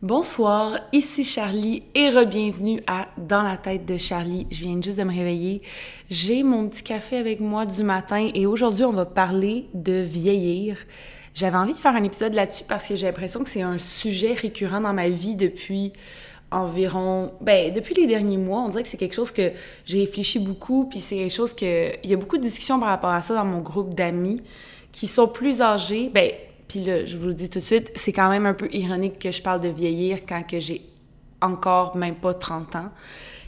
Bonsoir, ici Charlie et re-bienvenue à Dans la tête de Charlie. Je viens juste de me réveiller. J'ai mon petit café avec moi du matin et aujourd'hui on va parler de vieillir. J'avais envie de faire un épisode là-dessus parce que j'ai l'impression que c'est un sujet récurrent dans ma vie depuis environ ben depuis les derniers mois, on dirait que c'est quelque chose que j'ai réfléchi beaucoup puis c'est quelque chose que il y a beaucoup de discussions par rapport à ça dans mon groupe d'amis qui sont plus âgés, ben puis là, je vous le dis tout de suite, c'est quand même un peu ironique que je parle de vieillir quand que j'ai encore même pas 30 ans.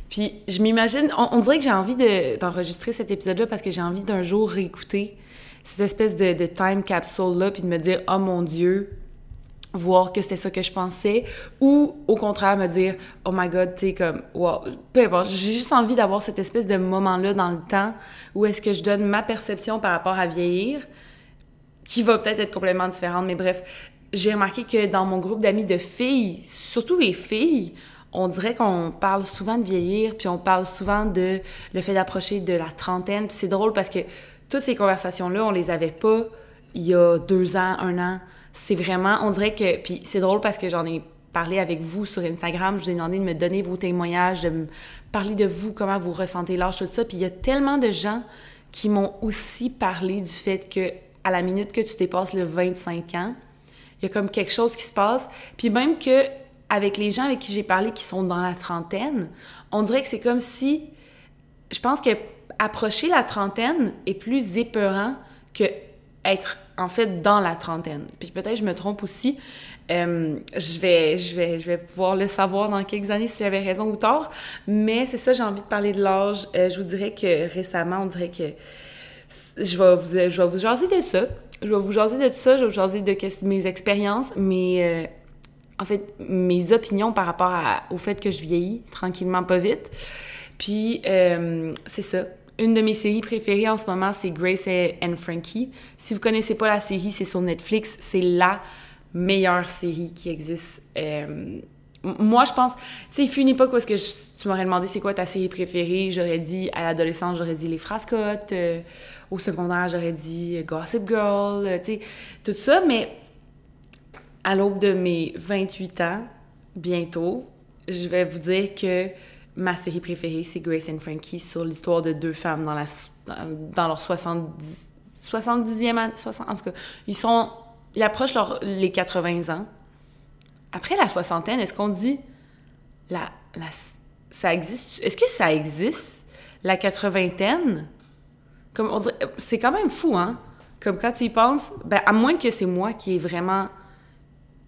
Puis je m'imagine, on, dirait que j'ai envie d'enregistrer cet épisode-là parce que j'ai envie d'un jour réécouter cette espèce de, de time capsule-là, puis de me dire, oh mon Dieu, voir que c'était ça que je pensais, ou au contraire me dire, oh my god, tu sais, comme, wow, peu importe, j'ai juste envie d'avoir cette espèce de moment-là dans le temps où est-ce que je donne ma perception par rapport à vieillir, qui va peut-être être complètement différente, mais bref, j'ai remarqué que dans mon groupe d'amis de filles, surtout les filles, on dirait qu'on parle souvent de vieillir, puis on parle souvent de le fait d'approcher de la trentaine. Puis c'est drôle parce que toutes ces conversations-là, on les avait pas il y a deux ans, un an. C'est vraiment, on dirait que, puis c'est drôle parce que j'en ai parlé avec vous sur Instagram, je vous ai demandé de me donner vos témoignages, de me parler de vous, comment vous ressentez l'âge, tout ça. Puis il y a tellement de gens qui m'ont aussi parlé du fait que à la minute que tu dépasses le 25 ans, il y a comme quelque chose qui se passe. Puis même que avec les gens avec qui j'ai parlé qui sont dans la trentaine, on dirait que c'est comme si je pense que approcher la trentaine est plus épeurant que être en fait dans la trentaine. Puis peut-être je me trompe aussi. Euh, je, vais, je, vais, je vais pouvoir le savoir dans quelques années si j'avais raison ou tort. Mais c'est ça, j'ai envie de parler de l'âge. Euh, je vous dirais que récemment, on dirait que je vais vous, je vais vous jaser de ça. Je vais vous jaser de ça, je vais vous jaser de mes expériences, mais euh, en fait, mes opinions par rapport au fait que je vieillis tranquillement, pas vite. Puis, euh, c'est ça. Une de mes séries préférées en ce moment, c'est Grace and Frankie. Si vous connaissez pas la série, c'est sur Netflix. C'est la meilleure série qui existe. Euh, moi, je pense, tu sais, il fut une époque où que tu m'aurais demandé c'est quoi ta série préférée, j'aurais dit, à l'adolescence, j'aurais dit Les Frascottes, au secondaire, j'aurais dit euh, Gossip Girl, euh, tu sais, tout ça, mais à l'aube de mes 28 ans, bientôt, je vais vous dire que ma série préférée, c'est Grace and Frankie, sur l'histoire de deux femmes dans, la, dans, leur 70, 70e année, 60, en tout cas, ils sont, ils approchent les 80 ans, après la soixantaine, est-ce qu'on dit la, la ça existe? Est-ce que ça existe la quatre-vingtaine? Comme on c'est quand même fou, hein Comme quand tu y penses, ben à moins que c'est moi qui est vraiment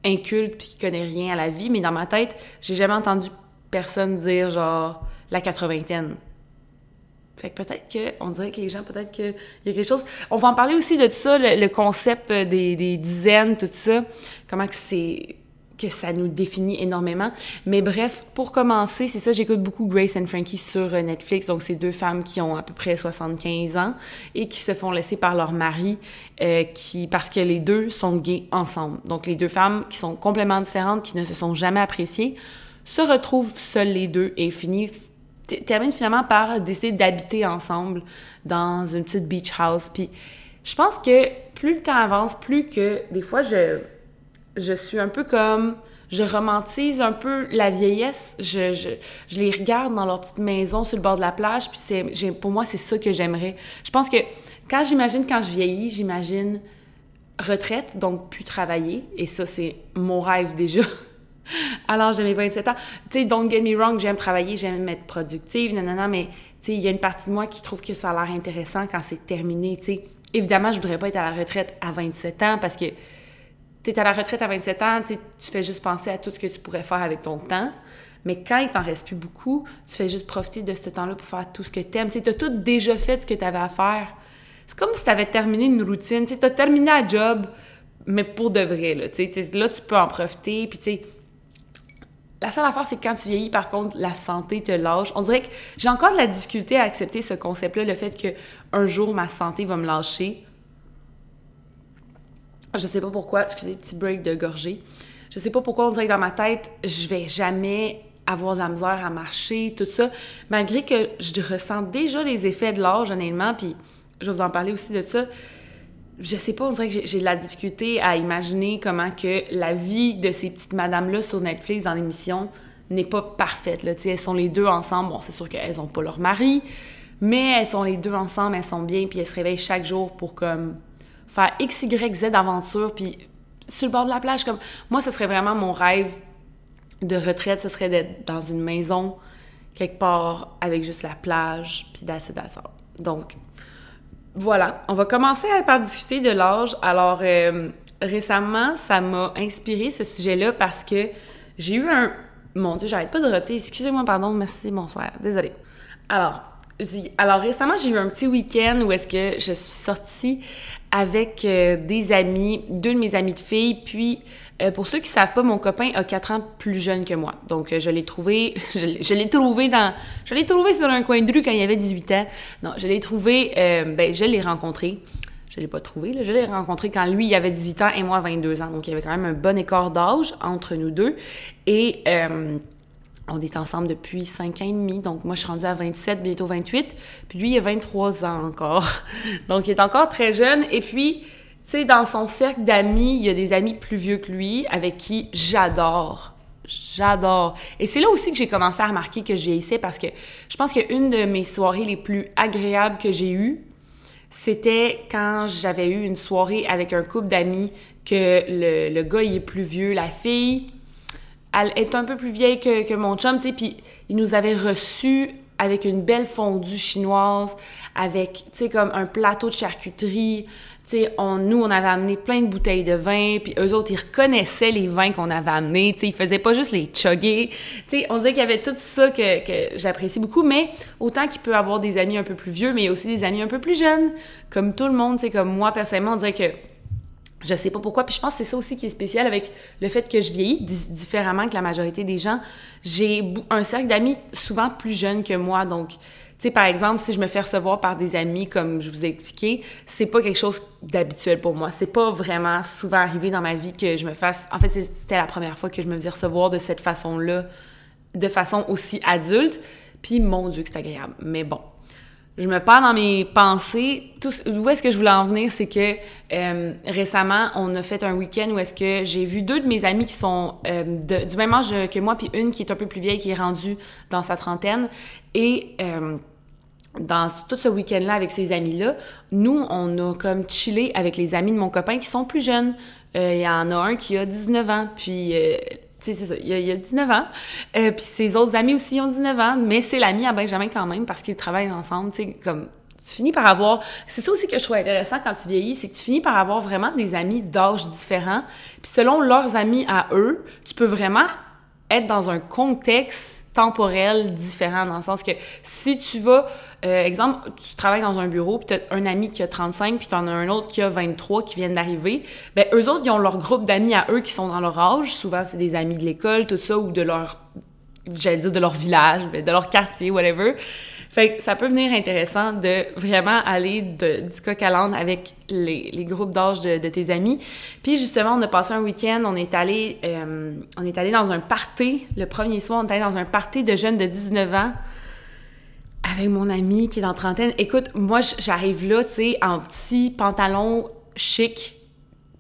inculte puis qui connaît rien à la vie, mais dans ma tête, j'ai jamais entendu personne dire genre la quatre-vingtaine. Fait que peut-être que, on dirait que les gens, peut-être qu'il y a quelque chose. On va en parler aussi de ça, le, concept des, des, dizaines, tout ça. Comment que c'est que ça nous définit énormément. Mais bref, pour commencer, c'est ça, j'écoute beaucoup Grace and Frankie sur euh, Netflix. Donc, c'est deux femmes qui ont à peu près 75 ans et qui se font laisser par leur mari euh, qui, parce que les deux sont gays ensemble. Donc, les deux femmes qui sont complètement différentes, qui ne se sont jamais appréciées, se retrouvent seules les deux et finissent terminent finalement par décider d'habiter ensemble dans une petite beach house. Puis je pense que plus le temps avance, plus que des fois je je suis un peu comme je romantise un peu la vieillesse. Je, je, je, les regarde dans leur petite maison sur le bord de la plage, puis c'est, pour moi, c'est ça que j'aimerais. Je pense que quand j'imagine quand je vieillis, j'imagine retraite, donc plus travailler, et ça, c'est mon rêve déjà. Alors, j'ai mes 27 ans. Tu sais, don't get me wrong, j'aime travailler, j'aime être productive, non, mais tu sais, il y a une partie de moi qui trouve que ça a l'air intéressant quand c'est terminé, tu sais. Évidemment, je voudrais pas être à la retraite à 27 ans parce que tu es à la retraite à 27 ans, tu fais juste penser à tout ce que tu pourrais faire avec ton temps. Mais quand il t'en reste plus beaucoup, tu fais juste profiter de ce temps-là pour faire tout ce que tu aimes. Tu as tout déjà fait ce que tu avais à faire. C'est comme si tu avais terminé une routine. Tu as terminé un job, mais pour de vrai. Là, tu peux en profiter. Puis, la seule affaire, c'est que quand tu vieillis, par contre, la santé te lâche. On dirait que j'ai encore de la difficulté à accepter ce concept-là, le fait qu'un jour, ma santé va me lâcher. Je sais pas pourquoi, excusez, petit break de gorgée. Je sais pas pourquoi on dirait que dans ma tête, je vais jamais avoir de la misère à marcher, tout ça, malgré que je ressens déjà les effets de l'âge, honnêtement, puis je vais vous en parler aussi de ça. je sais pas, on dirait que j'ai de la difficulté à imaginer comment que la vie de ces petites madames-là sur Netflix dans l'émission n'est pas parfaite. Là. elles sont les deux ensemble. Bon, c'est sûr qu'elles ont pas leur mari, mais elles sont les deux ensemble, elles sont bien, puis elles se réveillent chaque jour pour comme faire X, Y, Z d'aventure, puis sur le bord de la plage, comme moi, ce serait vraiment mon rêve de retraite, ce serait d'être dans une maison quelque part avec juste la plage, puis d'acide Donc, voilà, on va commencer par discuter de l'âge. Alors, euh, récemment, ça m'a inspiré ce sujet-là parce que j'ai eu un... Mon Dieu, j'arrête pas de roter. Excusez-moi, pardon, merci, bonsoir. Désolée. Alors, alors récemment, j'ai eu un petit week-end où est-ce que je suis sortie avec euh, des amis, deux de mes amis de filles, puis euh, pour ceux qui savent pas, mon copain a quatre ans plus jeune que moi. Donc, euh, je l'ai trouvé, je l'ai trouvé sur un coin de rue quand il avait 18 ans. Non, je l'ai trouvé, ben, je l'ai rencontré. Je l'ai pas trouvé, là. je l'ai rencontré quand lui, il avait 18 ans et moi 22 ans. Donc, il y avait quand même un bon écart d'âge entre nous deux. Et on est ensemble depuis 5 ans et demi, donc moi je suis rendue à 27, bientôt 28, puis lui il a 23 ans encore. Donc il est encore très jeune, et puis, tu sais, dans son cercle d'amis, il y a des amis plus vieux que lui avec qui j'adore. J'adore. Et c'est là aussi que j'ai commencé à remarquer que je vieillissais parce que je pense qu'une de mes soirées les plus agréables que j'ai eues, c'était quand j'avais eu une soirée avec un couple d'amis que le, le gars il est plus vieux, la fille elle est un peu plus vieille que, que mon chum, tu sais, puis il nous avait reçus avec une belle fondue chinoise, avec, tu sais, comme un plateau de charcuterie. Tu sais, on, nous, on avait amené plein de bouteilles de vin, puis eux autres, ils reconnaissaient les vins qu'on avait amenés, tu sais, ils faisaient pas juste les chugger. Tu sais, on disait qu'il y avait tout ça que, que j'apprécie beaucoup, mais autant qu'il peut avoir des amis un peu plus vieux, mais aussi des amis un peu plus jeunes, comme tout le monde, tu sais, comme moi, personnellement, on dirait que je sais pas pourquoi. Puis je pense que c'est ça aussi qui est spécial avec le fait que je vieillis différemment que la majorité des gens. J'ai un cercle d'amis souvent plus jeunes que moi. Donc, tu sais, par exemple, si je me fais recevoir par des amis, comme je vous ai expliqué, c'est pas quelque chose d'habituel pour moi. C'est pas vraiment souvent arrivé dans ma vie que je me fasse. En fait, c'était la première fois que je me faisais recevoir de cette façon-là, de façon aussi adulte. Puis, mon Dieu, que c'est agréable. Mais bon, je me perds dans mes pensées. Tout, où est-ce que je voulais en venir, c'est que euh, récemment, on a fait un week-end où est-ce que j'ai vu deux de mes amis qui sont euh, du même âge que moi, puis une qui est un peu plus vieille, qui est rendue dans sa trentaine. Et euh, dans tout ce week-end-là avec ces amis-là, nous, on a comme chillé avec les amis de mon copain qui sont plus jeunes. Il y en a un qui a 19 ans, puis c'est ça, il y, a, 19 ans. Euh, puis ses autres amis aussi ont 19 ans, mais c'est l'ami à Benjamin quand même parce qu'ils travaillent ensemble, tu sais, comme tu finis par avoir c'est ça aussi que je trouve intéressant quand tu vieillis c'est que tu finis par avoir vraiment des amis d'âge différents puis selon leurs amis à eux tu peux vraiment être dans un contexte temporel différent, dans le sens que si tu vas, euh, exemple, tu travailles dans un bureau, puis tu as un ami qui a 35, puis tu en as un autre qui a 23 qui viennent d'arriver, ben eux autres, ils ont leur groupe d'amis à eux qui sont dans leur âge, souvent c'est des amis de l'école, tout ça, ou de leur, j'allais dire de leur village, ben, de leur quartier, whatever. Fait que ça peut venir intéressant de vraiment aller du coq à l'âne avec les, groupes d'âge de, de, tes amis. Puis justement, on a passé un week-end, on est allé euh, on est allé dans un party. Le premier soir, on est allé dans un party de jeunes de 19 ans avec mon ami qui est en trentaine. Écoute, moi, j'arrive là, tu sais, en petit pantalon chic,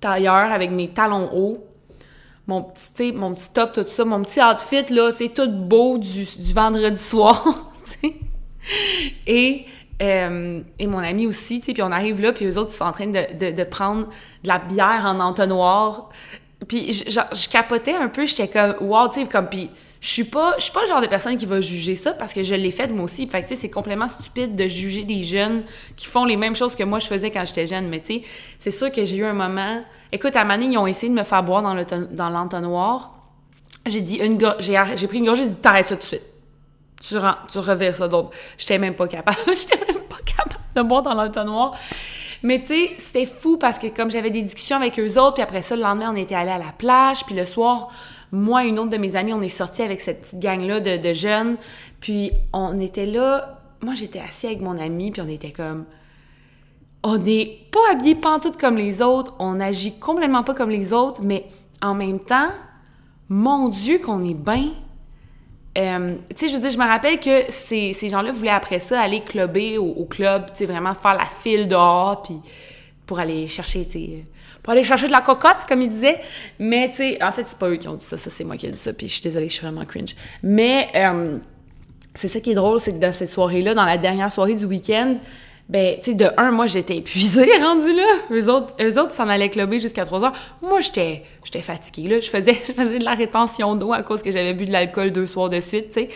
tailleur, avec mes talons hauts, mon petit, mon petit top, tout ça, mon petit outfit, là, tu sais, tout beau du, du vendredi soir, tu sais. Et, euh, et mon ami aussi, tu sais, puis on arrive là, puis eux autres, ils sont en train de, de, prendre de la bière en entonnoir. Puis je, capotais un peu, j'étais comme, wow, tu sais, comme, puis je suis pas je suis pas le genre de personne qui va juger ça parce que je l'ai fait moi aussi. Fait que tu sais c'est complètement stupide de juger des jeunes qui font les mêmes choses que moi je faisais quand j'étais jeune, mais tu sais, c'est sûr que j'ai eu un moment Écoute, à Mané, ils ont essayé de me faire boire dans le dans l'entonnoir. J'ai dit une j'ai j'ai pris une gorgée, j'ai dit t'arrêtes ça tout de suite tu, tu revires ça. Donc, j'étais même pas capable. j'étais même pas capable de boire dans l'entonnoir. Mais tu sais, c'était fou parce que comme j'avais des discussions avec eux autres, puis après ça, le lendemain, on était allé à la plage, puis le soir, moi et une autre de mes amies, on est sortis avec cette petite gang-là de, jeunes, puis on était là, moi j'étais assis avec mon ami, puis on était comme... On n'est pas habillés pantoute comme les autres, on agit complètement pas comme les autres, mais en même temps, mon Dieu qu'on est bien euh, tu sais, je me rappelle que ces, gens-là voulaient après ça aller clubber au, club, tu sais, vraiment faire la file dehors, pour aller chercher, chercher de la cocotte, comme il disait. Mais, tu sais, en fait, c'est pas eux qui ont dit ça, ça c'est moi qui ai dit ça, puis je suis désolée, je suis vraiment cringe. Mais, euh, c'est ça qui est drôle, c'est que dans cette soirée-là, dans la dernière soirée du week-end, ben, tu sais, de un, moi, j'étais épuisée, rendue là? Eux autres, eux autres s'en allaient clubber jusqu'à 3 heures. Moi, j'étais, j'étais fatiguée, là. Je faisais, je faisais de la rétention d'eau à cause que j'avais bu de l'alcool deux soirs de suite, tu sais.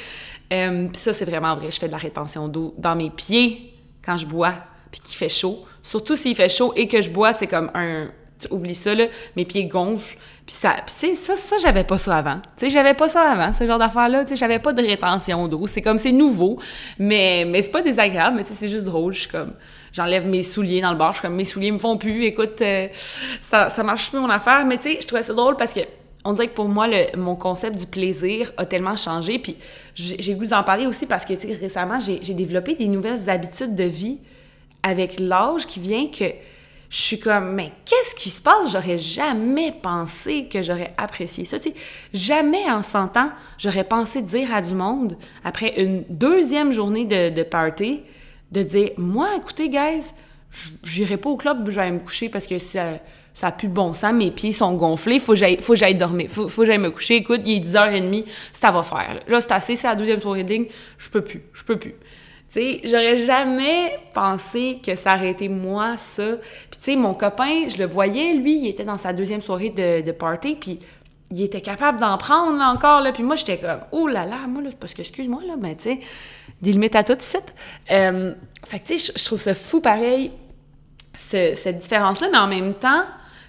Euh, puis ça, c'est vraiment vrai. Je fais de la rétention d'eau dans mes pieds quand je bois, puis qu'il fait chaud. Surtout s'il fait chaud et que je bois, c'est comme un, tu oublies ça, là, mes pieds gonflent. Puis ça, puis ça, ça, j'avais pas ça avant. Tu sais, j'avais pas ça avant, ce genre d'affaires-là. Tu sais, j'avais pas de rétention d'eau. C'est comme, c'est nouveau, mais, mais c'est pas désagréable, mais c'est juste drôle. Je suis comme, j'enlève mes souliers dans le bar, je suis comme, mes souliers me font plus, écoute, euh, ça, ça marche plus mon affaire. Mais tu sais, je trouvais ça drôle parce que on dirait que pour moi, le, mon concept du plaisir a tellement changé. Puis j'ai goût d'en parler aussi parce que, récemment, j'ai développé des nouvelles habitudes de vie avec l'âge qui vient que je suis comme, mais qu'est-ce qui se passe? J'aurais jamais pensé que j'aurais apprécié ça. Jamais en 100 ans, j'aurais pensé dire à du monde, après une deuxième journée de, party, de dire, moi, écoutez, guys, j'irai pas au club, j'allais me coucher parce que ça, ça a plus de bon sens, mes pieds sont gonflés, faut que faut j'aille dormir, faut, faut que j'aille me coucher. Écoute, il est 10h30, ça va faire. Là, c'est assez, c'est la deuxième soirée de ligne, je peux plus, je peux plus. J'aurais jamais pensé que ça aurait été moi, ça. Puis tu sais, mon copain, je le voyais, lui, il était dans sa deuxième soirée de, de party, puis il était capable d'en prendre, là, encore, là. Puis moi, j'étais comme, oh là là, moi, là, parce que, excuse-moi, là, mais tu sais, des limites à tout, ici. Euh, fait que tu sais, je trouve ça fou, pareil, cette différence-là, mais en même temps,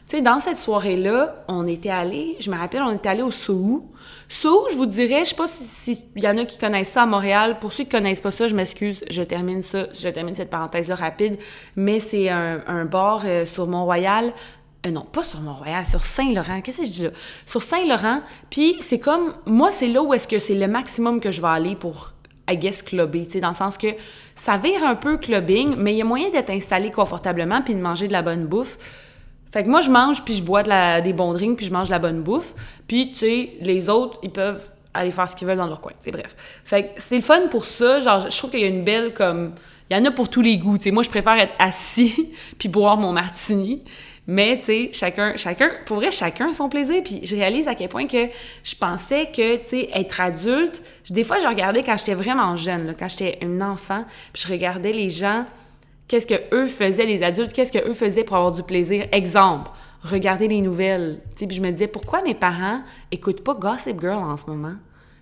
sais, dans cette soirée-là, on était allé, je me rappelle, on était allé au Sou. Sou, je vous dirais, je sais pas s'il y en a qui connaissent ça à Montréal. Pour ceux qui connaissent pas ça, je m'excuse, je termine ça, je termine cette parenthèse-là rapide. Mais c'est un, bar euh, sur Mont-Royal. Euh, non, pas sur Mont-Royal, sur Saint-Laurent. Qu'est-ce que je dis là? Sur Saint-Laurent. Puis c'est comme, moi, c'est là où est-ce que c'est le maximum que je vais aller pour I guess, tu sais, dans le sens que ça vire un peu clubbing, mais il y a moyen d'être installé confortablement puis de manger de la bonne bouffe. Fait que moi, je mange, puis je bois des bons drinks, puis je mange de la bonne bouffe. Puis, tu sais, les autres, ils peuvent aller faire ce qu'ils veulent dans leur coin. C'est bref. Fait que c'est le fun pour ça. Genre, je trouve qu'il y a une belle, comme... Il y en a pour tous les goûts. Tu sais, moi, je préfère être assis puis boire mon martini. Mais, tu sais, chacun, chacun, pour vrai, chacun son plaisir. Puis je réalise à quel point que je pensais que, tu sais, être adulte... Des fois, je regardais quand j'étais vraiment jeune, là, quand j'étais un enfant, puis je regardais les gens qu'est-ce que eux faisaient, les adultes, qu'est-ce que eux faisaient pour avoir du plaisir? Exemple, regarder les nouvelles. Puis je me disais, pourquoi mes parents écoutent pas Gossip Girl en ce moment?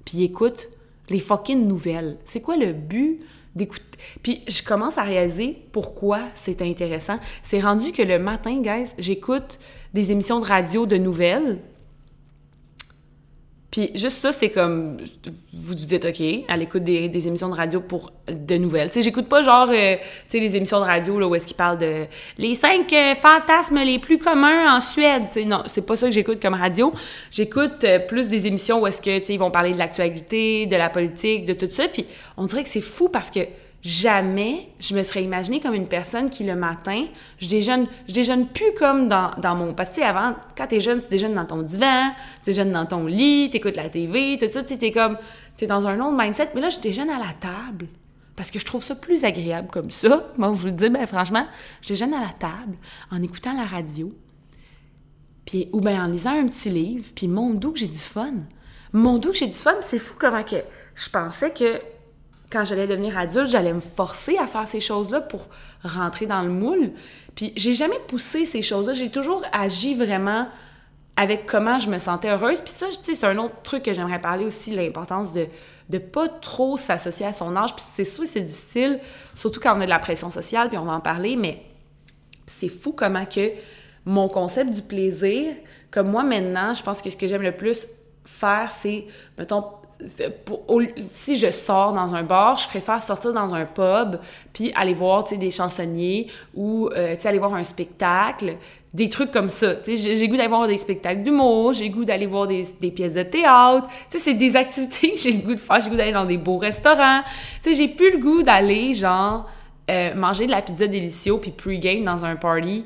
Puis ils écoutent les fucking nouvelles. C'est quoi le but d'écouter? Puis je commence à réaliser pourquoi c'est intéressant. C'est rendu que le matin, guys, j'écoute des émissions de radio de nouvelles puis juste ça, c'est comme, vous vous dites, OK, à l'écoute des, émissions de radio pour de nouvelles. Tu sais, j'écoute pas genre, euh, tu sais, les émissions de radio là, où est-ce qu'ils parlent de les cinq euh, fantasmes les plus communs en Suède. Tu sais, non, c'est pas ça que j'écoute comme radio. J'écoute euh, plus des émissions où est-ce que, tu sais, ils vont parler de l'actualité, de la politique, de tout ça. Puis on dirait que c'est fou parce que jamais je me serais imaginée comme une personne qui le matin, je déjeune, je déjeune plus comme dans, mon... Parce que avant, quand t'es jeune, tu déjeunes dans ton divan, tu déjeunes dans ton lit, t'écoutes la TV, tout ça, tu t'es comme... T'es dans un autre mindset, mais là, je déjeune à la table. Parce que je trouve ça plus agréable comme ça. Moi, je vous le dis, ben franchement, je déjeune à la table, en écoutant la radio, puis, ou bien en lisant un petit livre, puis mon doux que j'ai du fun. Mon doux que j'ai du fun, c'est fou comment que je pensais que quand j'allais devenir adulte, j'allais me forcer à faire ces choses-là pour rentrer dans le moule. Puis j'ai jamais poussé ces choses-là. J'ai toujours agi vraiment avec comment je me sentais heureuse. Puis ça, tu sais, c'est un autre truc que j'aimerais parler aussi, l'importance de de pas trop s'associer à son âge. Puis c'est sûr, c'est difficile, surtout quand on a de la pression sociale, puis on va en parler, mais c'est fou comment que mon concept du plaisir, comme moi maintenant, je pense que ce que j'aime le plus faire, c'est, mettons, si je sors dans un bar, je préfère sortir dans un pub puis aller voir des chansonniers ou euh, aller voir un spectacle, des trucs comme ça. J'ai goût d'aller voir des spectacles d'humour, j'ai goût d'aller voir des, pièces de théâtre. C'est des activités que j'ai le goût de faire. J'ai goût d'aller dans des beaux restaurants. J'ai plus le goût d'aller, genre, euh, manger de la pizza délicieuse puis pre-game dans un party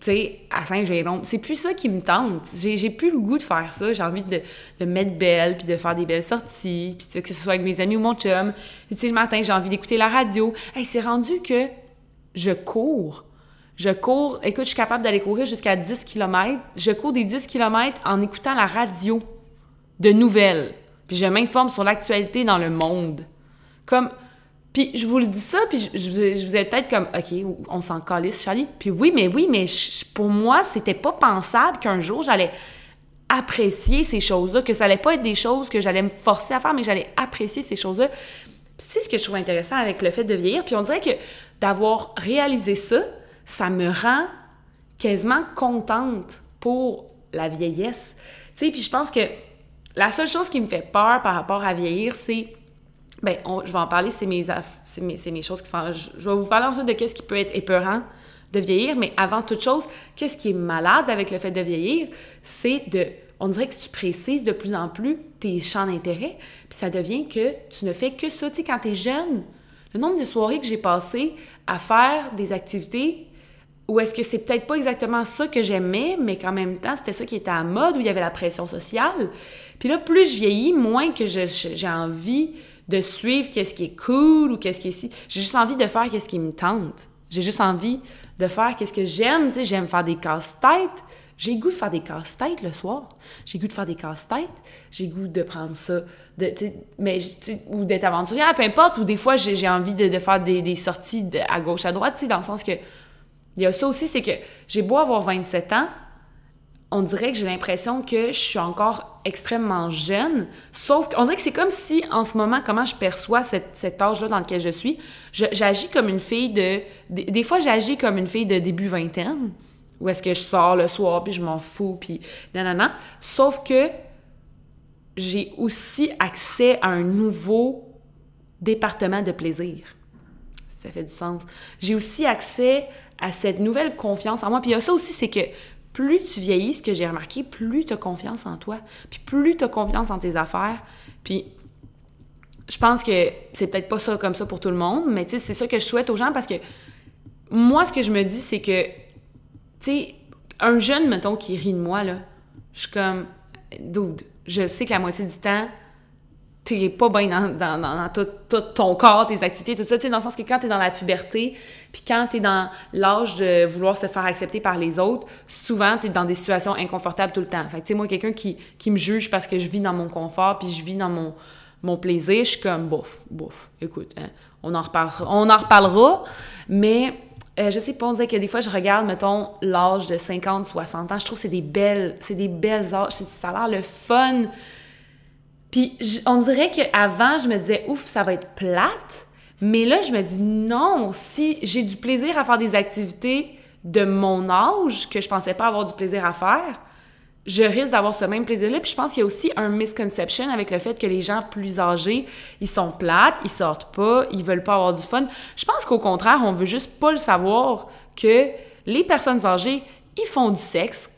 tu sais, à Saint-Jérôme. C'est plus ça qui me tente. J'ai plus le goût de faire ça. J'ai envie de, de mettre belle, puis de faire des belles sorties, puis que ce soit avec mes amis ou mon chum. tu sais, le matin, j'ai envie d'écouter la radio. Hey, c'est rendu que je cours. Je cours, écoute, je suis capable d'aller courir jusqu'à 10 km. Je cours des 10 km en écoutant la radio de nouvelles. Puis je m'informe sur l'actualité dans le monde. Comme, puis je vous le dis ça, puis je, vous ai peut-être comme, OK, on s'en calisse, Charlie. Puis oui, mais oui, mais pour moi, c'était pas pensable qu'un jour, j'allais apprécier ces choses-là, que ça allait pas être des choses que j'allais me forcer à faire, mais j'allais apprécier ces choses-là. C'est ce que je trouve intéressant avec le fait de vieillir. Puis on dirait que d'avoir réalisé ça, ça me rend quasiment contente pour la vieillesse. Tu sais, puis je pense que la seule chose qui me fait peur par rapport à vieillir, c'est ben, je vais en parler, c'est mes, mes, mes, choses qui sont... Je, vais vous parler ensuite de qu'est-ce qui peut être épeurant de vieillir, mais avant toute chose, qu'est-ce qui est malade avec le fait de vieillir, c'est de... On dirait que tu précises de plus en plus tes champs d'intérêt, puis ça devient que tu ne fais que ça. Tu sais, quand tu es jeune, le nombre de soirées que j'ai passées à faire des activités ou est-ce que c'est peut-être pas exactement ça que j'aimais, mais qu'en même temps, c'était ça qui était à mode, où il y avait la pression sociale. Puis là, plus je vieillis, moins que j'ai envie de suivre qu'est-ce qui est cool ou qu'est-ce qui est si. J'ai juste envie de faire qu'est-ce qui me tente. J'ai juste envie de faire qu'est-ce que j'aime. Tu sais, j'aime faire des casse-têtes. J'ai goût de faire des casse-têtes le soir. J'ai goût de faire des casse-têtes. J'ai goût de prendre ça, de, mais, ou d'être aventurière, peu importe. Ou des fois, j'ai envie de, faire des, sorties à gauche, à droite, dans le sens que... Il y a ça aussi, c'est que j'ai beau avoir 27 ans, on dirait que j'ai l'impression que je suis encore extrêmement jeune. Sauf qu'on dirait que c'est comme si, en ce moment, comment je perçois cette, cet âge-là dans lequel je suis, j'agis comme une fille de... Des, fois, j'agis comme une fille de début vingtaine, où est-ce que je sors le soir, puis je m'en fous, puis nanana. Sauf que j'ai aussi accès à un nouveau département de plaisir. Ça fait du sens. J'ai aussi accès à cette nouvelle confiance en moi. Puis il y a ça aussi, c'est que plus tu vieillis, ce que j'ai remarqué, plus tu as confiance en toi, puis plus tu as confiance en tes affaires. Puis je pense que c'est peut-être pas ça comme ça pour tout le monde, mais tu sais, c'est ça que je souhaite aux gens parce que moi, ce que je me dis, c'est que, tu sais, un jeune, mettons, qui rit de moi, là, je suis comme, dude, je sais que la moitié du temps, t'es pas bien dans, dans, dans, tout, ton corps, tes activités, tout ça, tu sais, dans le sens que quand t'es dans la puberté, puis quand t'es dans l'âge de vouloir se faire accepter par les autres, souvent, t'es dans des situations inconfortables tout le temps. Fait que, tu sais, moi, quelqu'un qui, qui me juge parce que je vis dans mon confort, puis je vis dans mon, mon plaisir, je suis comme, bof, bof, écoute, hein, on, en reparlera, on en reparlera, mais... Euh, je sais pas, on dirait que des fois, je regarde, mettons, l'âge de 50, 60 ans, je trouve que c'est des belles, c'est des belles âges, ça a l'air le fun, puis on dirait qu'avant, je me disais, ouf, ça va être plate. Mais là, je me dis, non, si j'ai du plaisir à faire des activités de mon âge que je pensais pas avoir du plaisir à faire, je risque d'avoir ce même plaisir-là. Puis je pense qu'il y a aussi un misconception avec le fait que les gens plus âgés, ils sont plates, ils sortent pas, ils veulent pas avoir du fun. Je pense qu'au contraire, on veut juste pas le savoir que les personnes âgées, ils font du sexe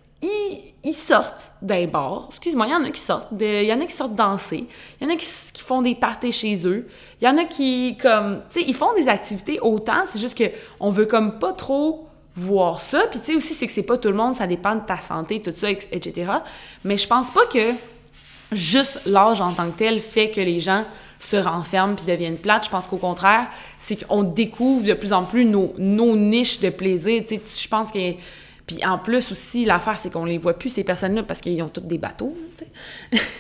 ils, sortent d'un bar. Excuse-moi, il y en a qui sortent. Il y en a qui sortent danser. Il y en a qui, font des parties chez eux. Il y en a qui, comme, tu sais, ils font des activités autant. C'est juste que on veut comme pas trop voir ça. Puis tu sais aussi, c'est que c'est pas tout le monde. Ça dépend de ta santé, tout ça, etc. Mais je pense pas que juste l'âge en tant que tel fait que les gens se renferment puis deviennent plates. Je pense qu'au contraire, c'est qu'on découvre de plus en plus nos, nos niches de plaisir. Tu sais, je pense que puis en plus aussi, l'affaire, c'est qu'on les voit plus, ces personnes-là, parce qu'ils ont toutes des bateaux, tu sais.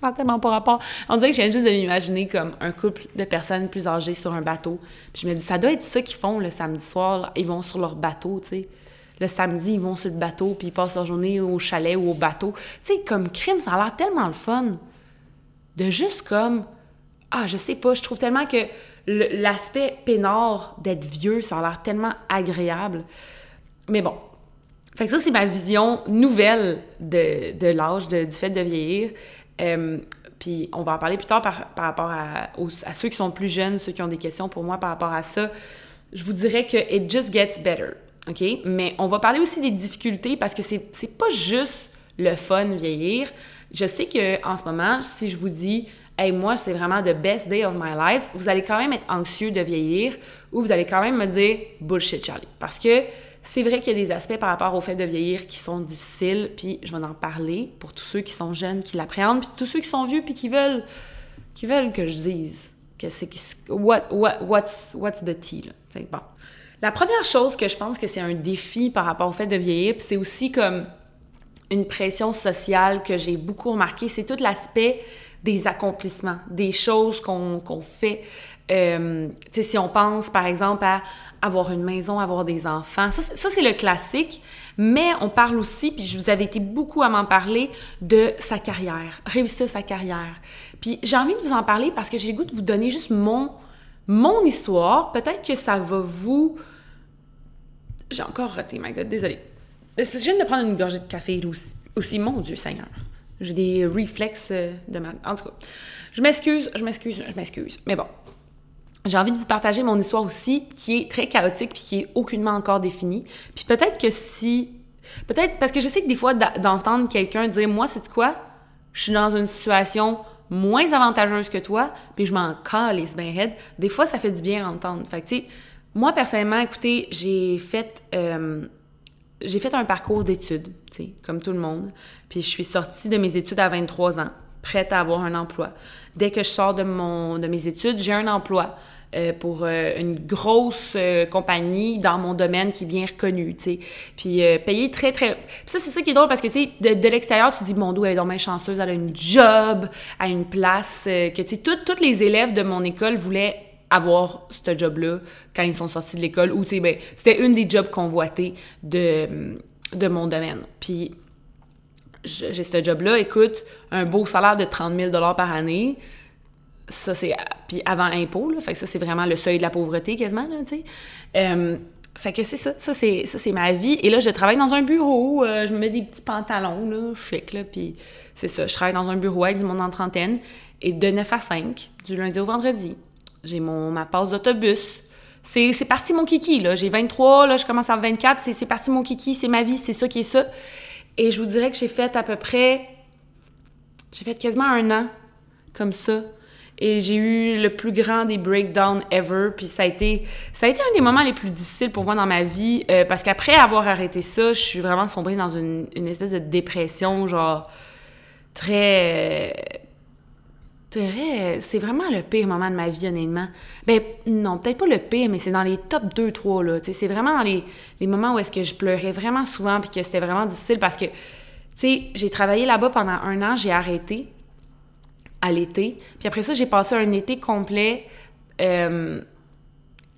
Ça tellement pas rapport. On dirait que je viens juste de m'imaginer comme un couple de personnes plus âgées sur un bateau. Puis je me dis, ça doit être ça qu'ils font le samedi soir. Ils vont sur leur bateau, tu sais. Le samedi, ils vont sur le bateau, puis ils passent leur journée au chalet ou au bateau. Tu sais, comme crime, ça a l'air tellement le fun. De juste comme, ah, je sais pas, je trouve tellement que l'aspect peinard d'être vieux, ça a l'air tellement agréable. Mais bon. Ça, c'est ma vision nouvelle de, de l'âge, du fait de vieillir. Euh, puis on va en parler plus tard par, par rapport à, ceux qui sont plus jeunes, ceux qui ont des questions pour moi par rapport à ça. Je vous dirais que it just gets better. OK? Mais on va parler aussi des difficultés parce que c'est pas juste le fun vieillir. Je sais que en ce moment, si je vous dis Hey, moi, c'est vraiment the best day of my life, vous allez quand même être anxieux de vieillir ou vous allez quand même me dire bullshit, Charlie. Parce que c'est vrai qu'il y a des aspects par rapport au fait de vieillir qui sont difficiles, puis je vais en parler pour tous ceux qui sont jeunes, qui l'appréhendent, puis tous ceux qui sont vieux, puis qui veulent, qui veulent que je dise que c'est what, what, what's, what's the tea, là. bon. La première chose que je pense que c'est un défi par rapport au fait de vieillir, puis c'est aussi comme une pression sociale que j'ai beaucoup remarqué, c'est tout l'aspect des accomplissements, des choses qu'on fait. Euh, si on pense, par exemple, à avoir une maison, avoir des enfants, ça, c'est le classique, mais on parle aussi, puis je vous avais été beaucoup à m'en parler, de sa carrière, réussir sa carrière. Puis j'ai envie de vous en parler parce que j'ai le goût de vous donner juste mon, mon histoire. Peut-être que ça va vous... J'ai encore raté, my God, désolée. Parce que je viens de prendre une gorgée de café aussi, aussi mon Dieu Seigneur. J'ai des réflexes euh, de ma... En tout cas, je m'excuse, je m'excuse, je m'excuse. Mais bon, j'ai envie de vous partager mon histoire aussi, qui est très chaotique puis qui est aucunement encore définie. Puis peut-être que si... Peut-être, parce que je sais que des fois, d'entendre quelqu'un dire « Moi, c'est quoi? Je suis dans une situation moins avantageuse que toi, puis je m'en calisse bien raide. » Des fois, ça fait du bien à entendre. Fait que, tu sais, moi, personnellement, écoutez, j'ai fait... Euh, j'ai fait un parcours d'études, tu sais, comme tout le monde. Puis je suis sortie de mes études à 23 ans, prête à avoir un emploi. Dès que je sors de, mon, de mes études, j'ai un emploi. Euh, pour euh, une grosse euh, compagnie dans mon domaine qui est bien reconnue, tu sais. Puis payer très, très... Puis ça, c'est ça qui est drôle parce que, tu sais, de, l'extérieur, tu te dis, mon dos, elle est donc chanceuse, elle a une job, à une place, que, tu sais, tous les élèves de mon école voulaient avoir ce job-là quand ils sont sortis de l'école ou, tu sais, ben, c'était une des jobs convoités de, de mon domaine. Puis j'ai ce job-là, écoute, un beau salaire de 30 000 par année, ça, c'est. Avant impôt, là. Fait que ça, c'est vraiment le seuil de la pauvreté quasiment, là, tu sais. Euh, fait que c'est ça. Ça, c'est, ça, c'est ma vie. Et là, je travaille dans un bureau. Euh, je me mets des petits pantalons, là, chic, là. Puis c'est ça. Je travaille dans un bureau avec du monde en trentaine. Et de 9 à 5, du lundi au vendredi, j'ai mon, ma passe d'autobus. C'est, c'est parti mon kiki, là. J'ai 23, là, je commence à 24. C'est, c'est parti mon kiki, c'est ma vie, c'est ça qui est ça. Et je vous dirais que j'ai fait à peu près... J'ai fait quasiment un an comme ça et j'ai eu le plus grand des breakdowns ever. Puis ça a été, ça a été un des moments les plus difficiles pour moi dans ma vie euh, parce qu'après avoir arrêté ça, je suis vraiment sombrée dans une, une espèce de dépression, genre très. Très. C'est vraiment le pire moment de ma vie, honnêtement. Ben, non, peut-être pas le pire, mais c'est dans les top 2-3, là. C'est vraiment dans les, les moments où est-ce que je pleurais vraiment souvent puis que c'était vraiment difficile parce que, tu sais, j'ai travaillé là-bas pendant un an, j'ai arrêté à l'été. Puis après ça, j'ai passé un été complet euh,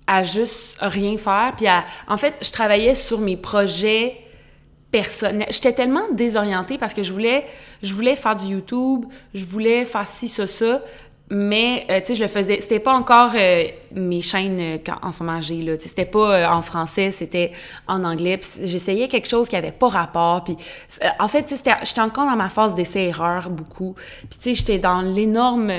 à juste rien faire. Puis en fait, je travaillais sur mes projets personnels. J'étais tellement désorientée parce que je voulais, je voulais faire du YouTube, je voulais faire ci, ça, ça. Mais, euh, tu sais, je le faisais. C'était pas encore euh, mes chaînes euh, en ce moment j'ai, là. C'était pas en français, c'était en anglais. j'essayais quelque chose qui avait pas rapport. Puis, en fait, tu sais, j'étais encore dans ma phase d'essai-erreur beaucoup. Puis, tu sais, j'étais dans l'énorme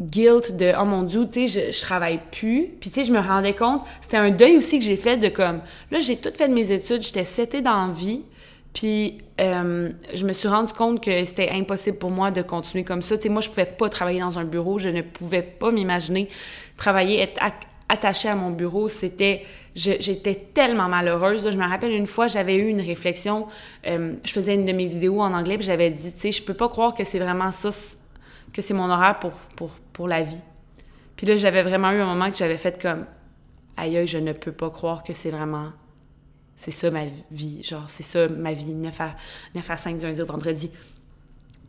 guilt de oh mon dieu tu sais je, travaille plus puis tu sais je me rendais compte c'était un deuil aussi que j'ai fait de comme là j'ai tout fait de mes études j'étais setée dans la vie puis euh, je me suis rendu compte que c'était impossible pour moi de continuer comme ça. Tu sais, moi, je pouvais pas travailler dans un bureau. Je ne pouvais pas m'imaginer travailler, être attachée à mon bureau. C'était... J'étais tellement malheureuse. Je me rappelle une fois, j'avais eu une réflexion. Euh, je faisais une de mes vidéos en anglais, puis j'avais dit, tu sais, je peux pas croire que c'est vraiment ça, que c'est mon horaire pour, pour, pour la vie. Puis là, j'avais vraiment eu un moment que j'avais fait comme, aïe, je ne peux pas croire que c'est vraiment c'est ça ma vie, genre, c'est ça ma vie, 9 à, 9 à 5 du lundi au vendredi.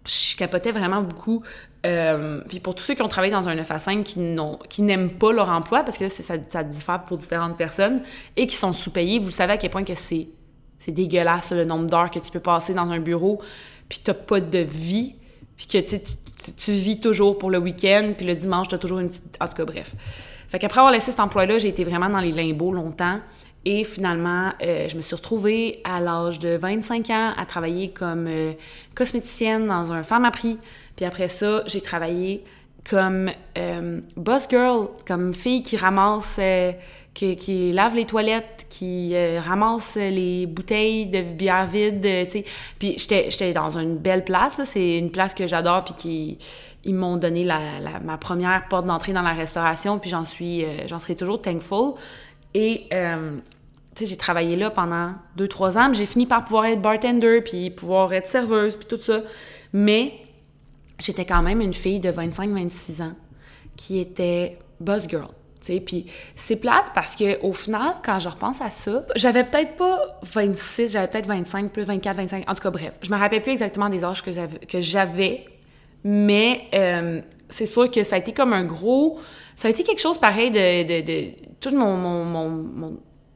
Je capotais vraiment beaucoup. Euh, puis pour tous ceux qui ont travaillé dans un 9 à 5 qui, n'aiment pas leur emploi, parce que ça, ça diffère pour différentes personnes, et qui sont sous-payés, vous savez à quel point que c'est, c'est dégueulasse le nombre d'heures que tu peux passer dans un bureau, puis que tu n'as pas de vie, puis que tu, tu vis toujours pour le week-end, puis le dimanche, tu as toujours une petite... En tout cas, bref. Fait qu'après avoir laissé cet emploi-là, j'ai été vraiment dans les limbos longtemps. Et finalement, euh, je me suis retrouvée à l'âge de 25 ans à travailler comme euh, cosméticienne dans un pharmaprix. Puis après ça, j'ai travaillé comme euh, boss girl, comme fille qui ramasse, qui, qui, lave les toilettes, qui ramasse les bouteilles de bière vide, sais. Puis j'étais dans une belle place, c'est une place que j'adore, puis qui ils m'ont donné ma première porte d'entrée dans la restauration, puis j'en suis, j'en serai toujours thankful. Et, euh, tu sais, j'ai travaillé là pendant 2-3 ans, j'ai fini par pouvoir être bartender, puis pouvoir être serveuse, puis tout ça. Mais j'étais quand même une fille de 25-26 ans qui était boss girl. Puis c'est plate parce que au final, quand je repense à ça, j'avais peut-être pas 26, j'avais peut-être 25, plus 24, 25. En tout cas, bref, je me rappelle plus exactement des âges que j'avais, mais euh, c'est sûr que ça a été comme un gros. Ça a été quelque chose pareil de, de, de tout mon, mon, mon,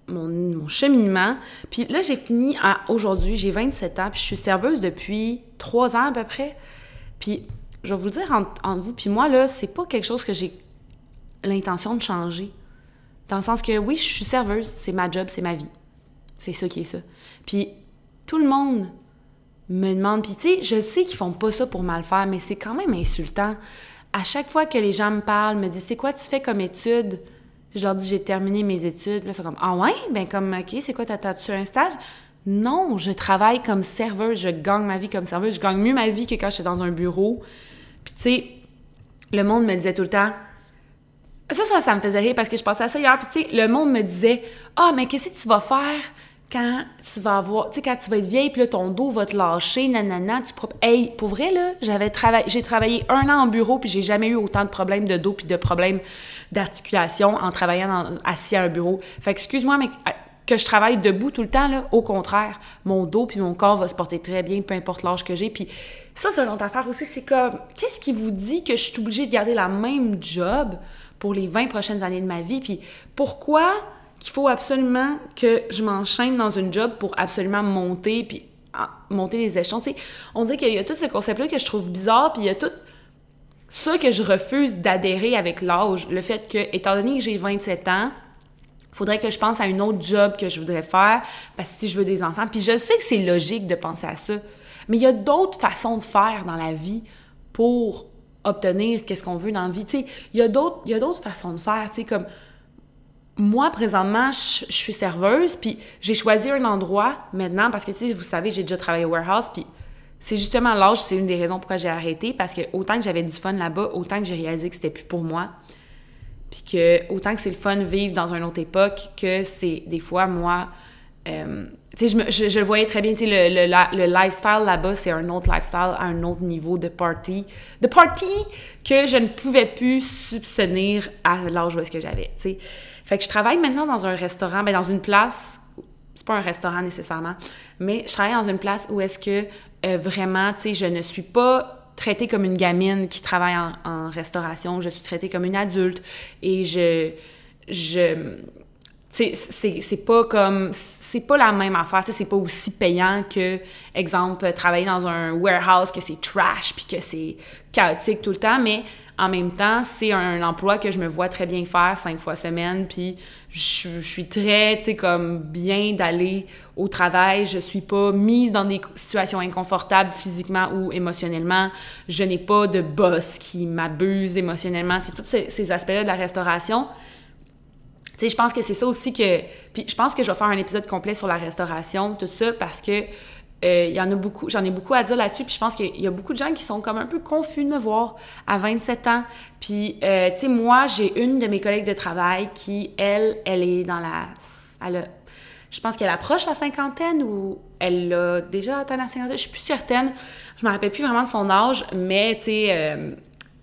mon, mon cheminement. Puis là, j'ai fini à aujourd'hui, j'ai 27 ans, puis je suis serveuse depuis 3 ans à peu près. Puis je vais vous le dire entre, entre vous puis moi, là, c'est pas quelque chose que j'ai l'intention de changer. Dans le sens que oui, je suis serveuse, c'est ma job, c'est ma vie. C'est ça qui est ça. Puis tout le monde me demande, puis tu sais, je sais qu'ils font pas ça pour mal faire, mais c'est quand même insultant. À chaque fois que les gens me parlent, me disent c'est quoi tu fais comme études, je leur dis j'ai terminé mes études. Là, c'est comme ah ouais, ben comme ok, c'est quoi t'as tu un stage? Non, je travaille comme serveuse, je gagne ma vie comme serveuse, je gagne mieux ma vie que quand j'étais dans un bureau. Puis tu sais, le monde me disait tout le temps ça, ça, ça me faisait rire parce que je pensais à ça hier. Puis, tu sais, le monde me disait Ah, mais qu'est-ce que tu vas faire quand tu vas avoir. Tu sais, quand tu vas être vieille, puis là, ton dos va te lâcher, nanana. Tu Hey, pour vrai, là, j'avais travaillé. J'ai travaillé un an en bureau, puis j'ai jamais eu autant de problèmes de dos, puis de problèmes d'articulation en travaillant assis à un bureau. Fait excuse-moi, mais que je travaille debout tout le temps, là, au contraire, mon dos puis mon corps va se porter très bien, peu importe l'âge que j'ai. Puis ça, c'est une autre affaire aussi, c'est comme, qu'est-ce qui vous dit que je suis obligée de garder la même job pour les 20 prochaines années de ma vie. Puis pourquoi qu'il faut absolument que je m'enchaîne dans une job pour absolument monter, puis ah, monter les échelons? On dit qu'il y a tout ce concept-là que je trouve bizarre, puis il y a tout ça que je refuse d'adhérer avec l'âge. Le fait que, étant donné que j'ai 27 ans, faudrait que je pense à une autre job que je voudrais faire, parce que si je veux des enfants, puis je sais que c'est logique de penser à ça, mais il y a d'autres façons de faire dans la vie pour obtenir qu'est-ce qu'on veut dans la vie. Tu sais, il y a d'autres, il y a d'autres façons de faire, tu sais, comme moi, présentement, je, suis serveuse, puis j'ai choisi un endroit maintenant parce que, tu vous savez, j'ai déjà travaillé au warehouse, puis c'est justement l'âge, c'est une des raisons pourquoi j'ai arrêté, parce que autant que j'avais du fun là-bas, autant que j'ai réalisé que c'était plus pour moi, puis que autant que c'est le fun vivre dans une autre époque, que c'est des fois, moi, euh, sais, je, je, le voyais très bien, tu sais, le, le, le, lifestyle là-bas, c'est un autre lifestyle, un autre niveau de party, de party que je ne pouvais plus subvenir à l'âge où est-ce que j'avais, tu sais. Fait que je travaille maintenant dans un restaurant, ben dans une place, c'est pas un restaurant nécessairement, mais je travaille dans une place où est-ce que euh, vraiment, tu sais, je ne suis pas traitée comme une gamine qui travaille en, restauration, je suis traitée comme une adulte et je, je, c'est pas comme c'est pas la même affaire, tu sais, c'est pas aussi payant que, exemple, travailler dans un warehouse, que c'est trash, puis que c'est chaotique tout le temps, mais en même temps, c'est un emploi que je me vois très bien faire cinq fois semaine, puis je, suis très, tu sais, comme bien d'aller au travail. Je suis pas mise dans des situations inconfortables physiquement ou émotionnellement. Je n'ai pas de boss qui m'abuse émotionnellement. Sais, tous ces aspects-là de la restauration. Tu sais, je pense que c'est ça aussi que... Puis je pense que je vais faire un épisode complet sur la restauration, tout ça, parce que euh, y en a beaucoup, j'en ai beaucoup à dire là-dessus, puis je pense qu'il y a beaucoup de gens qui sont comme un peu confus de me voir à 27 ans. Puis, euh, tu sais, moi, j'ai une de mes collègues de travail qui, elle, elle est dans la... Elle a, je pense qu'elle approche la cinquantaine ou elle a déjà atteint la cinquantaine, je suis plus certaine. Je me rappelle plus vraiment de son âge, mais, tu sais... Euh,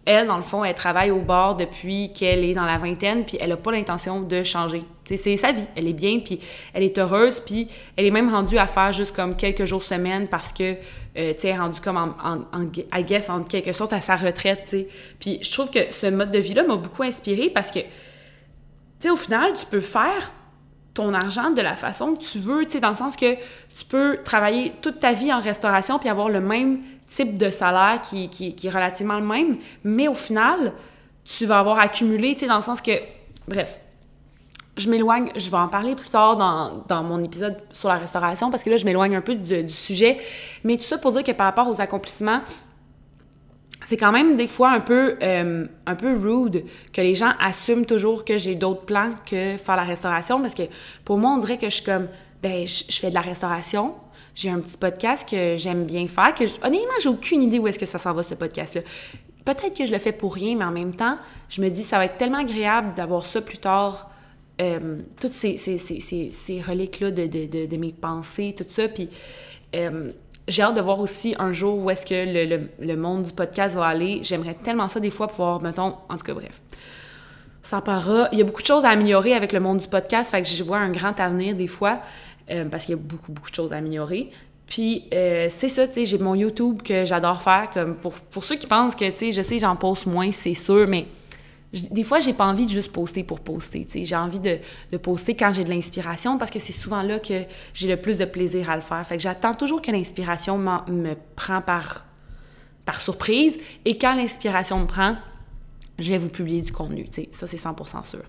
elle, dans le fond, elle travaille au bar depuis qu'elle est dans la vingtaine, puis elle n'a pas l'intention de changer. C'est sa vie. Elle est bien, puis elle est heureuse, puis elle est même rendue à faire juste comme quelques jours semaine parce que, euh, tu est rendue comme, en, en, en, en quelque sorte, à sa retraite. Puis je trouve que ce mode de vie-là m'a beaucoup inspirée parce que, tu au final, tu peux faire ton argent de la façon que tu veux, tu sais, dans le sens que tu peux travailler toute ta vie en restauration puis avoir le même type de salaire qui, qui, qui, est relativement le même, mais au final, tu vas avoir accumulé, tu sais, dans le sens que, bref, je m'éloigne, je vais en parler plus tard dans, dans, mon épisode sur la restauration, parce que là, je m'éloigne un peu du, sujet, mais tout ça pour dire que par rapport aux accomplissements, c'est quand même des fois un peu, euh, un peu rude que les gens assument toujours que j'ai d'autres plans que faire la restauration, parce que pour moi, on dirait que je suis comme, ben, je, fais de la restauration, j'ai un petit podcast que j'aime bien faire, que honnêtement, j'ai aucune idée où est-ce que ça s'en va, ce podcast-là. Peut-être que je le fais pour rien, mais en même temps, je me dis, ça va être tellement agréable d'avoir ça plus tard, euh, toutes ces, ces, ces, ces reliques-là de, de, de, mes pensées, tout ça. Puis euh, j'ai hâte de voir aussi un jour où est-ce que le, le, monde du podcast va aller. J'aimerais tellement ça des fois pouvoir, mettons, en tout cas, bref. ça parlera. Il y a beaucoup de choses à améliorer avec le monde du podcast, fait que je vois un grand avenir des fois, euh, parce qu'il y a beaucoup, beaucoup de choses à améliorer. Puis euh, c'est ça, tu sais, j'ai mon YouTube que j'adore faire, comme pour, pour ceux qui pensent que, tu sais, je sais, j'en poste moins, c'est sûr, mais des fois, j'ai pas envie de juste poster pour poster. J'ai envie de, poster quand j'ai de l'inspiration parce que c'est souvent là que j'ai le plus de plaisir à le faire. Fait que j'attends toujours que l'inspiration me prend par, par surprise et quand l'inspiration me prend, je vais vous publier du contenu. Ça, c'est 100% sûr.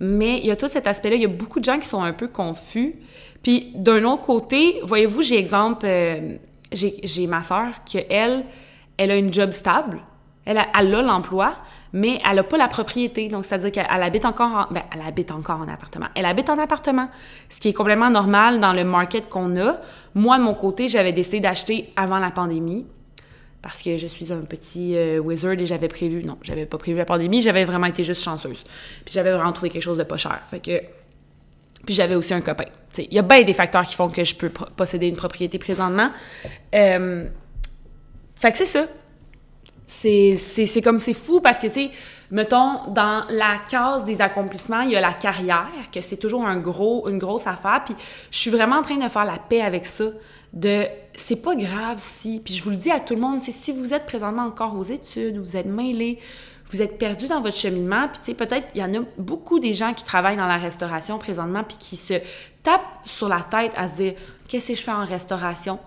Mais il y a tout cet aspect-là. Il y a beaucoup de gens qui sont un peu confus. Puis d'un autre côté, voyez-vous, j'ai exemple, euh, j'ai ma soeur qui, elle, elle a une job stable. Elle a l'emploi, mais elle n'a pas la propriété. Donc, c'est-à-dire qu'elle habite encore en... Ben, elle habite encore en appartement. Elle habite en appartement, ce qui est complètement normal dans le market qu'on a. Moi, de mon côté, j'avais décidé d'acheter avant la pandémie parce que je suis un petit euh, wizard et j'avais prévu... Non, j'avais pas prévu la pandémie, j'avais vraiment été juste chanceuse. Puis j'avais vraiment trouvé quelque chose de pas cher. Fait que... Puis j'avais aussi un copain. Il y a bien des facteurs qui font que je peux posséder une propriété présentement. Euh... Fait que c'est ça c'est comme, c'est fou parce que, tu sais, mettons, dans la case des accomplissements, il y a la carrière, que c'est toujours une grosse affaire. Puis je suis vraiment en train de faire la paix avec ça. De, c'est pas grave si, puis je vous le dis à tout le monde, si vous êtes présentement encore aux études, vous êtes mêlé, vous êtes perdu dans votre cheminement, puis tu sais, peut-être, il y en a beaucoup des gens qui travaillent dans la restauration présentement, puis qui se tapent sur la tête à se dire, qu'est-ce que je fais en restauration?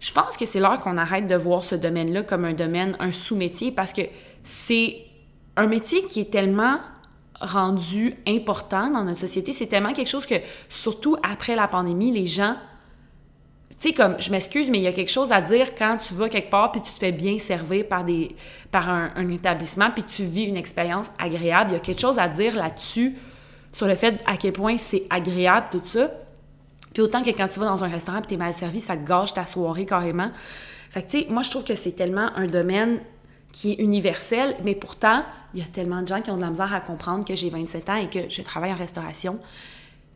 Je pense que c'est l'heure qu'on arrête de voir ce domaine-là comme un domaine, un sous-métier, parce que c'est un métier qui est tellement rendu important dans notre société. C'est tellement quelque chose que, surtout après la pandémie, les gens tu sais, comme, je m'excuse, mais il y a quelque chose à dire quand tu vas quelque part puis tu te fais bien servir par, des, par un, un établissement puis tu vis une expérience agréable. Il y a quelque chose à dire là-dessus sur le fait à quel point c'est agréable, tout ça. Puis autant que quand tu vas dans un restaurant et t'es mal servi, ça gâche ta soirée carrément. Fait que, tu sais, moi, je trouve que c'est tellement un domaine qui est universel, mais pourtant, il y a tellement de gens qui ont de la misère à comprendre que j'ai 27 ans et que je travaille en restauration,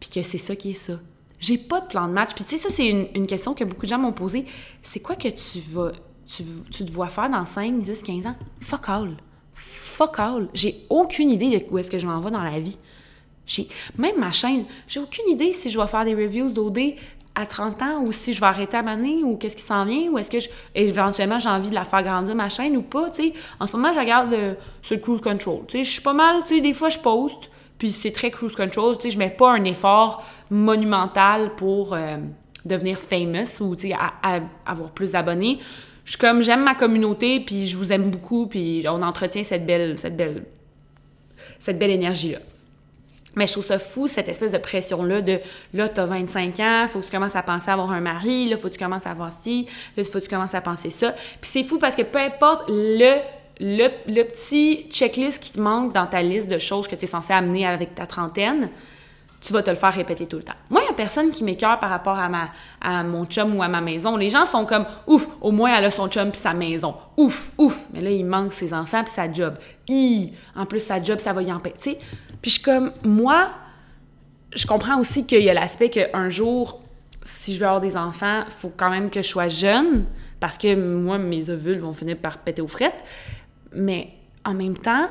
puis que c'est ça qui est ça. J'ai pas de plan de match. Puis tu sais, ça, c'est une, question que beaucoup de gens m'ont posée. C'est quoi que tu vas, tu, tu te vois faire dans 5, 10, 15 ans? Fuck all. Fuck all. J'ai aucune idée de où est-ce que je m'en vais dans la vie. Même ma chaîne, j'ai aucune idée si je vais faire des reviews d'OD à 30 ans ou si je vais arrêter à m'année ou qu'est-ce qui s'en vient ou est-ce que éventuellement j'ai envie de la faire grandir ma chaîne ou pas, tu sais. En ce moment, je regarde le, sur le cruise control, tu sais. Je suis pas mal, tu sais, des fois je poste, puis c'est très cruise control, tu sais, je mets pas un effort monumental pour euh, devenir famous ou, tu sais, avoir plus d'abonnés. Je suis comme, j'aime ma communauté, puis je vous aime beaucoup, puis on entretient cette belle, cette belle, cette belle énergie-là. Mais je trouve ça fou, cette espèce de pression-là de là, t'as 25 ans, faut que tu commences à penser à avoir un mari, là, faut que tu commences à avoir ci, là, faut que tu commences à penser ça. Puis c'est fou parce que peu importe le, le, petit checklist qui te manque dans ta liste de choses que tu es censé amener avec ta trentaine, tu vas te le faire répéter tout le temps. Moi, il n'y a personne qui m'écœure par rapport à, ma, à mon chum ou à ma maison. Les gens sont comme, ouf, au moins elle a son chum puis sa maison. Ouf, ouf. Mais là, il manque ses enfants puis sa job. Hi, en plus, sa job, ça va y empêcher. Puis je suis comme, moi, je comprends aussi qu'il y a l'aspect qu'un jour, si je veux avoir des enfants, faut quand même que je sois jeune, parce que moi, mes ovules vont finir par péter aux frettes. Mais en même temps,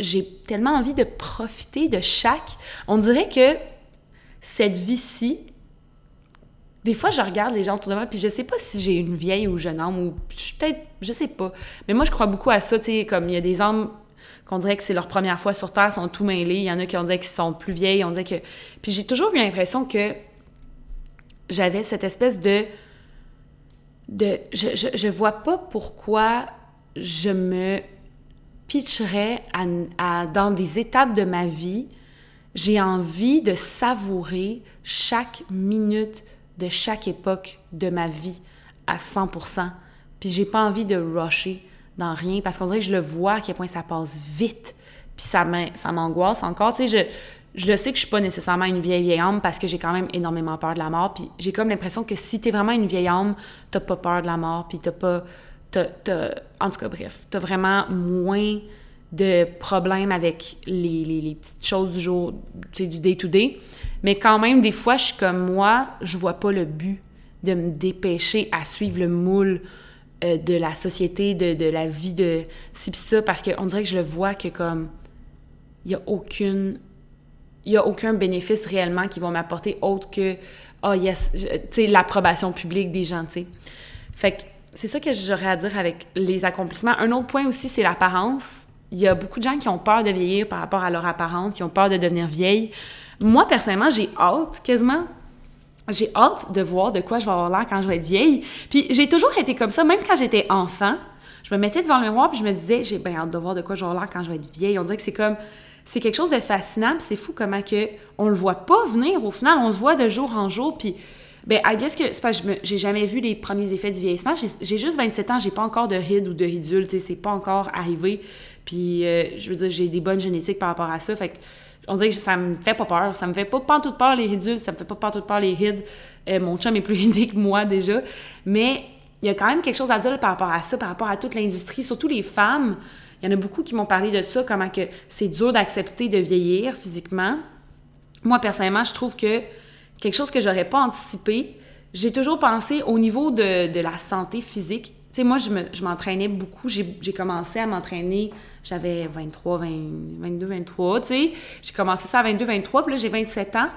j'ai tellement envie de profiter de chaque. On dirait que cette vie-ci, des fois, je regarde les gens autour de moi, puis je sais pas si j'ai une vieille ou jeune âme, ou peut-être, je sais pas. Mais moi, je crois beaucoup à ça, tu sais, comme il y a des âmes qu'on dirait que c'est leur première fois sur Terre, sont tout mêlés. Il y en a qui ont dit qu'ils sont plus vieilles, on dit que... Puis j'ai toujours eu l'impression que j'avais cette espèce de... je, je, vois pas pourquoi je me pitcherais à, dans des étapes de ma vie. J'ai envie de savourer chaque minute de chaque époque de ma vie à 100%. Puis j'ai pas envie de rusher dans rien parce qu'on dirait que je le vois à quel point ça passe vite. Puis ça m'angoisse encore. Tu je, je le sais que je suis pas nécessairement une vieille vieille âme parce que j'ai quand même énormément peur de la mort. Puis j'ai comme l'impression que si tu es vraiment une vieille âme, t'as pas peur de la mort. Puis t'as pas. en tout cas, bref, t'as vraiment moins de problèmes avec les, les, petites choses du jour, tu sais, du day-to-day. Mais quand même, des fois, je suis comme moi, je vois pas le but de me dépêcher à suivre le moule euh, de la société, de, de, la vie de ci ça, parce qu'on dirait que je le vois que comme il n'y a aucune il y a aucun bénéfice réellement qui va m'apporter autre que oh yes, tu sais l'approbation publique des gens, tu sais. Fait que c'est ça que j'aurais à dire avec les accomplissements. Un autre point aussi, c'est l'apparence. Il y a beaucoup de gens qui ont peur de vieillir par rapport à leur apparence, qui ont peur de devenir vieille. Moi, personnellement, j'ai hâte quasiment. J'ai hâte de voir de quoi je vais avoir l'air quand je vais être vieille. Puis j'ai toujours été comme ça, même quand j'étais enfant. Je me mettais devant le miroir puis je me disais, j'ai bien hâte de voir de quoi je vais avoir l'air quand je vais être vieille. On dirait que c'est comme c'est quelque chose de fascinant, c'est fou comment que on le voit pas venir au final, on se voit de jour en jour puis ben, I guess que c'est pas j'ai jamais vu les premiers effets du vieillissement. J'ai juste 27 ans, j'ai pas encore de ride ou de ridule, tu sais, c'est pas encore arrivé. Puis, euh, je veux dire, j'ai des bonnes génétiques par rapport à ça. Fait que, on dirait que ça me fait pas peur. Ça me fait pas pantoute peur les ridules, ça me fait pas pantoute peur les rides. Euh, mon chum est plus ridé que moi déjà. Mais il y a quand même quelque chose à dire par rapport à ça, par rapport à toute l'industrie, surtout les femmes. Il y en a beaucoup qui m'ont parlé de ça, comment que c'est dur d'accepter de vieillir physiquement. Moi, personnellement, je trouve que quelque chose que j'aurais pas anticipé, j'ai toujours pensé au niveau de, de la santé physique. Tu sais, moi, je m'entraînais beaucoup. J'ai commencé à m'entraîner, j'avais 23, 22, 23, tu sais. J'ai commencé ça à 22, 23, puis là, j'ai 27 ans.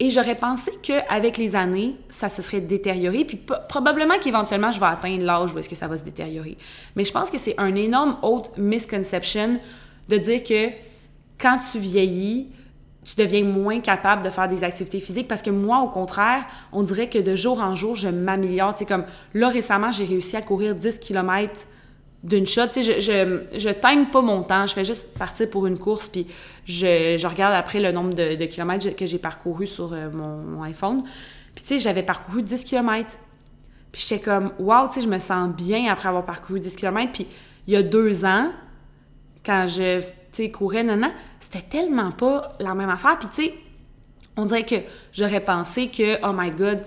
Et j'aurais pensé qu'avec les années, ça se serait détérioré. Puis probablement qu'éventuellement, je vais atteindre l'âge où est-ce que ça va se détériorer. Mais je pense que c'est un énorme autre misconception de dire que quand tu vieillis, tu deviens moins capable de faire des activités physiques parce que moi, au contraire, on dirait que de jour en jour, je m'améliore. Tu sais, comme là, récemment, j'ai réussi à courir 10 km d'une shot. Tu sais, je, je, je pas mon temps. Je fais juste partir pour une course, puis je, je regarde après le nombre de, kilomètres que j'ai parcouru sur euh, mon, iPhone. Puis, tu sais, j'avais parcouru 10 km. Puis, j'étais comme, wow, tu sais, je me sens bien après avoir parcouru 10 km. Puis, il y a deux ans, quand je, tu sais, courais, non, c'était tellement pas la même affaire. Puis, tu sais, on dirait que j'aurais pensé que, oh my god,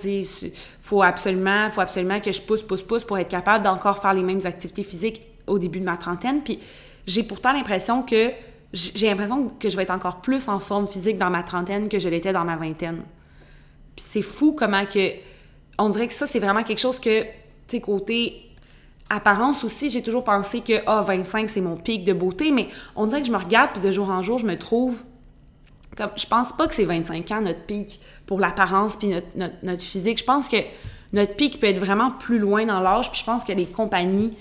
faut absolument, faut absolument que je pousse, pousse, pousse pour être capable d'encore faire les mêmes activités physiques au début de ma trentaine. Puis j'ai pourtant l'impression que, j'ai l'impression que je vais être encore plus en forme physique dans ma trentaine que je l'étais dans ma vingtaine. Puis c'est fou comment que, on dirait que ça, c'est vraiment quelque chose que, tu sais, côté apparence aussi, j'ai toujours pensé que, ah, 25, c'est mon pic de beauté, mais on dirait que je me regarde, puis de jour en jour, je me trouve comme, je pense pas que c'est 25 ans notre pic pour l'apparence puis notre, physique. Je pense que notre pic peut être vraiment plus loin dans l'âge. Puis je pense que les compagnies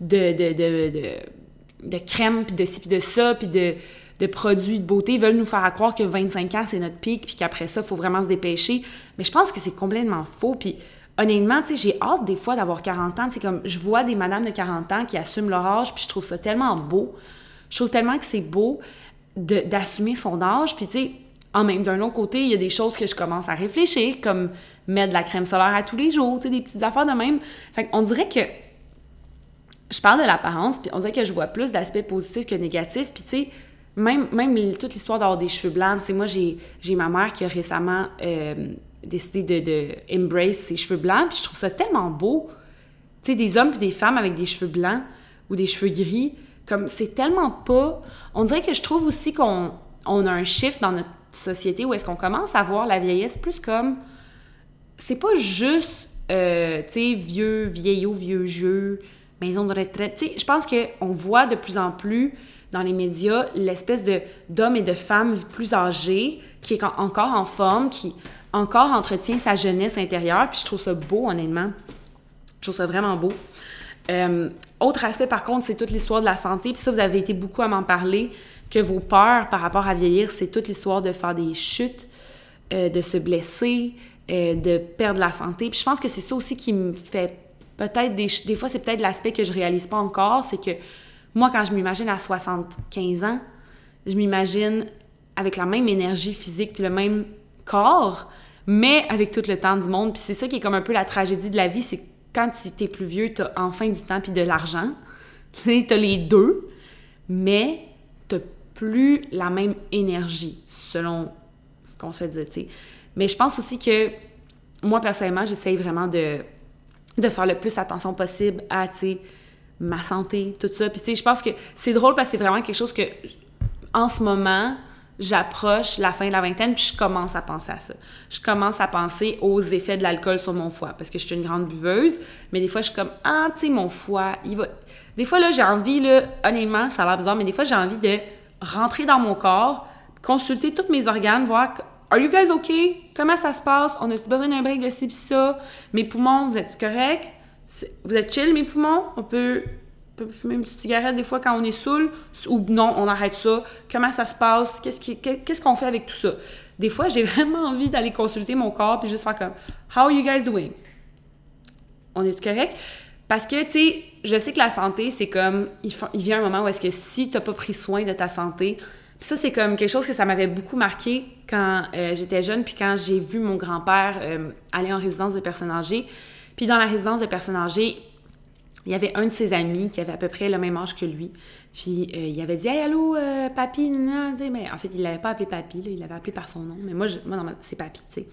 de, de, crème, puis de ci, puis de ça, puis de, de produits de beauté veulent nous faire croire que 25 ans, c'est notre pic, puis qu'après ça, il faut vraiment se dépêcher. Mais je pense que c'est complètement faux. Puis honnêtement, tu sais, j'ai hâte des fois d'avoir 40 ans. Comme je vois des madames de 40 ans qui assument leur âge, puis je trouve ça tellement beau. Je trouve tellement que c'est beau d'assumer son âge. Puis, tu sais, en même d'un autre côté, il y a des choses que je commence à réfléchir, comme mettre de la crème solaire à tous les jours, tu sais, des petites affaires de même. Fait qu'on dirait que je parle de l'apparence, puis on dirait que je vois plus d'aspects positifs que négatifs. Puis, tu sais, même, même toute l'histoire d'avoir des cheveux blancs, tu sais, moi, j'ai ma mère qui a récemment euh, décidé de, embrace ses cheveux blancs, puis je trouve ça tellement beau. Tu sais, des hommes puis des femmes avec des cheveux blancs ou des cheveux gris, comme c'est tellement pas. On dirait que je trouve aussi qu'on on a un shift dans notre société où est-ce qu'on commence à voir la vieillesse plus comme. C'est pas juste, euh, tu sais, vieux, vieillot, vieux jeu, maison de retraite. Tu sais, je pense qu'on voit de plus en plus dans les médias l'espèce de d'hommes et de femmes plus âgés qui est encore en forme, qui encore entretient sa jeunesse intérieure. Puis je trouve ça beau, honnêtement. Je trouve ça vraiment beau. Euh, autre aspect, par contre, c'est toute l'histoire de la santé. Puis ça, vous avez été beaucoup à m'en parler, que vos peurs par rapport à vieillir, c'est toute l'histoire de faire des chutes, euh, de se blesser, euh, de perdre la santé. Puis je pense que c'est ça aussi qui me fait peut-être des, des fois, c'est peut-être l'aspect que je réalise pas encore, c'est que moi, quand je m'imagine à 75 ans, je m'imagine avec la même énergie physique puis le même corps, mais avec tout le temps du monde. Puis c'est ça qui est comme un peu la tragédie de la vie, c'est quand tu es plus vieux, tu as enfin du temps puis de l'argent. Tu as les deux, mais tu plus la même énergie, selon ce qu'on se dit, Mais je pense aussi que moi, personnellement, j'essaye vraiment de, de faire le plus attention possible à, ma santé, tout ça. Puis, tu sais, je pense que c'est drôle parce que c'est vraiment quelque chose que, en ce moment, j'approche la fin de la vingtaine, puis je commence à penser à ça. Je commence à penser aux effets de l'alcool sur mon foie, parce que je suis une grande buveuse, mais des fois, je suis comme, ah, tu sais, mon foie, il va... Des fois, là, j'ai envie, là, honnêtement, ça a l'air bizarre, mais des fois, j'ai envie de rentrer dans mon corps, consulter tous mes organes, voir Are you guys okay? Comment ça se passe? On a-tu besoin d'un break de ci ça? Mes poumons, vous êtes corrects? Vous êtes chill, mes poumons? On peut, fumer une petite cigarette des fois quand on est saoul? Ou non, on arrête ça? Comment ça se passe? Qu'est-ce qu'on fait avec tout ça? Des fois, j'ai vraiment envie d'aller consulter mon corps puis juste faire comme How are you guys doing? On est correct? Parce que, tu sais, je sais que la santé, c'est comme, il, vient un moment où est-ce que si tu n'as pas pris soin de ta santé, puis ça, c'est comme quelque chose que ça m'avait beaucoup marqué quand euh, j'étais jeune, puis quand j'ai vu mon grand-père euh, aller en résidence de personnes âgées. Puis dans la résidence de personnes âgées, il y avait un de ses amis qui avait à peu près le même âge que lui. Puis euh, il avait dit Hey, allô, papy, non, mais en fait, il l'avait pas appelé papy, il l'avait appelé par son nom. Mais moi, je, moi c'est papy, tu sais.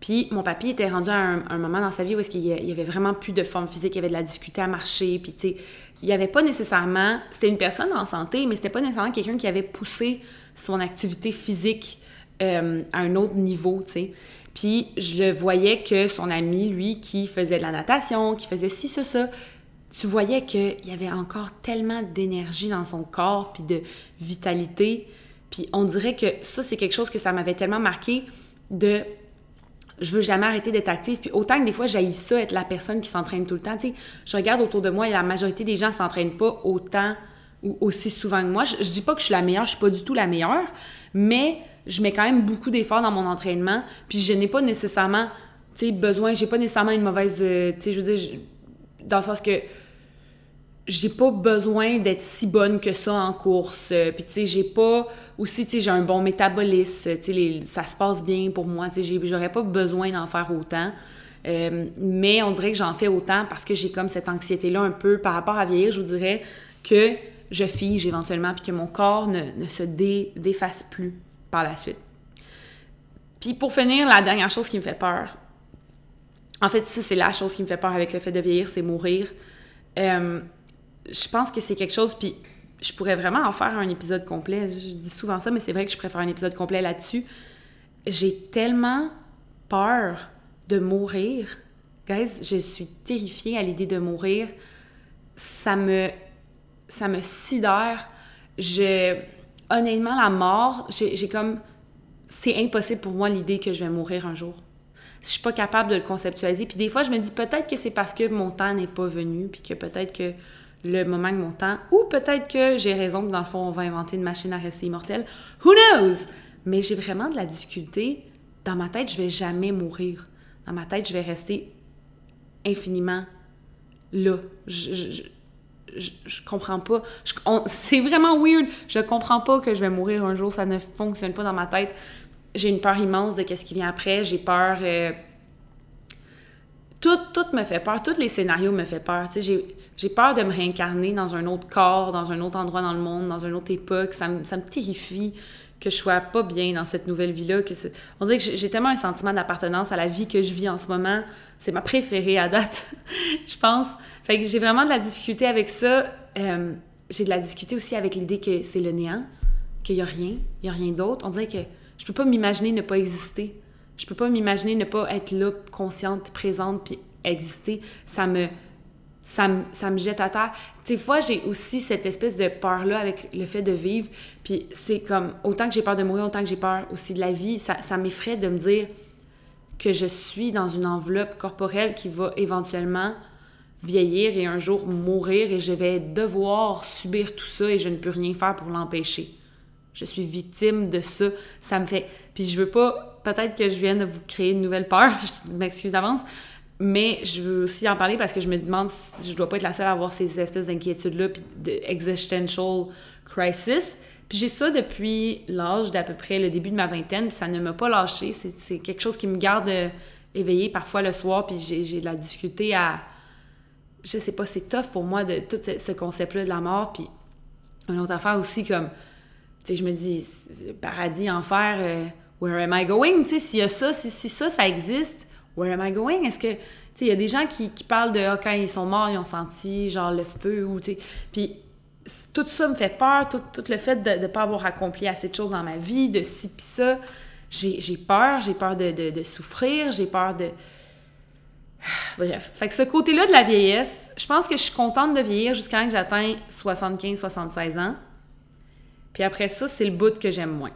Puis mon papy était rendu à un, moment dans sa vie où est-ce qu'il y avait vraiment plus de forme physique, il avait de la difficulté à marcher, puis tu sais, il n'y avait pas nécessairement, c'était une personne en santé, mais c'était pas nécessairement quelqu'un qui avait poussé son activité physique euh, à un autre niveau, tu sais. Puis je voyais que son ami, lui, qui faisait de la natation, qui faisait ci, ça, ça, tu voyais qu'il y avait encore tellement d'énergie dans son corps, puis de vitalité. Puis on dirait que ça, c'est quelque chose que ça m'avait tellement marqué de je veux jamais arrêter d'être active. Puis autant que des fois, j'haïs ça, être la personne qui s'entraîne tout le temps. Tu sais, je regarde autour de moi et la majorité des gens s'entraînent pas autant ou aussi souvent que moi. Je, je, dis pas que je suis la meilleure, je suis pas du tout la meilleure, mais je mets quand même beaucoup d'efforts dans mon entraînement. Puis je n'ai pas nécessairement, tu sais, besoin, j'ai pas nécessairement une mauvaise, euh, tu je veux dire, dans le sens que j'ai pas besoin d'être si bonne que ça en course. Euh, puis tu sais, j'ai pas aussi tu j'ai un bon métabolisme, tu sais ça se passe bien pour moi, tu sais j'aurais pas besoin d'en faire autant. Euh, mais on dirait que j'en fais autant parce que j'ai comme cette anxiété là un peu par rapport à vieillir, je vous dirais que je fige éventuellement puis que mon corps ne, ne se défasse plus par la suite. Puis pour finir, la dernière chose qui me fait peur. En fait, ça c'est la chose qui me fait peur avec le fait de vieillir, c'est mourir. Euh, je pense que c'est quelque chose, puis je pourrais vraiment en faire un épisode complet. Je dis souvent ça, mais c'est vrai que je préfère un épisode complet là-dessus. J'ai tellement peur de mourir. Guys, je suis terrifiée à l'idée de mourir. Ça me, ça me sidère. Je, honnêtement, la mort, j'ai comme, c'est impossible pour moi l'idée que je vais mourir un jour. Je suis pas capable de le conceptualiser. Puis des fois, je me dis peut-être que c'est parce que mon temps n'est pas venu, puis que peut-être que le moment de mon temps. Ou peut-être que j'ai raison que dans le fond, on va inventer une machine à rester immortelle. Who knows? Mais j'ai vraiment de la difficulté. Dans ma tête, je vais jamais mourir. Dans ma tête, je vais rester infiniment là. Je, je, je comprends pas. C'est vraiment weird. Je comprends pas que je vais mourir un jour. Ça ne fonctionne pas dans ma tête. J'ai une peur immense de ce qui vient après. J'ai peur. Euh, tout, me fait peur, tous les scénarios me font peur. J'ai peur de me réincarner dans un autre corps, dans un autre endroit dans le monde, dans une autre époque. Ça ça me terrifie que je sois pas bien dans cette nouvelle vie-là. On dirait que j'ai tellement un sentiment d'appartenance à la vie que je vis en ce moment. C'est ma préférée à date, je pense. Fait que j'ai vraiment de la difficulté avec ça. Euh, j'ai de la difficulté aussi avec l'idée que c'est le néant, qu'il y a rien, il y a rien d'autre. On dirait que je peux pas m'imaginer ne pas exister. Je peux pas m'imaginer ne pas être là, consciente, présente, puis exister. Ça me, ça me, ça me jette à terre. Des fois, j'ai aussi cette espèce de peur-là avec le fait de vivre. Puis c'est comme, autant que j'ai peur de mourir, autant que j'ai peur aussi de la vie, ça, ça m'effraie de me dire que je suis dans une enveloppe corporelle qui va éventuellement vieillir et un jour mourir et je vais devoir subir tout ça et je ne peux rien faire pour l'empêcher. Je suis victime de ça. Ça me fait. Puis je veux pas peut-être que je viens de vous créer une nouvelle peur, je m'excuse d'avance, mais je veux aussi en parler parce que je me demande si je dois pas être la seule à avoir ces espèces d'inquiétudes-là, puis d'existential crisis. Puis j'ai ça depuis l'âge d'à peu près le début de ma vingtaine, puis ça ne m'a pas lâché. C'est quelque chose qui me garde euh, éveillée parfois le soir, puis j'ai de la difficulté à... Je sais pas, c'est tough pour moi de tout ce, concept-là de la mort, puis une autre affaire aussi comme... Tu sais, je me dis, paradis, enfer... Euh, where am I going? Tu sais, s'il y a ça, si, ça, ça existe, where am I going? Est-ce que, tu sais, il y a des gens qui, parlent de, ah, quand ils sont morts, ils ont senti, genre, le feu, ou, tu sais, puis tout ça me fait peur, tout, le fait de ne pas avoir accompli assez de choses dans ma vie, de ci pis ça, j'ai peur, j'ai peur de, souffrir, j'ai peur de... Bref, fait que ce côté-là de la vieillesse, je pense que je suis contente de vieillir jusqu'à que j'atteigne 75-76 ans. Puis après ça, c'est le bout que j'aime moins.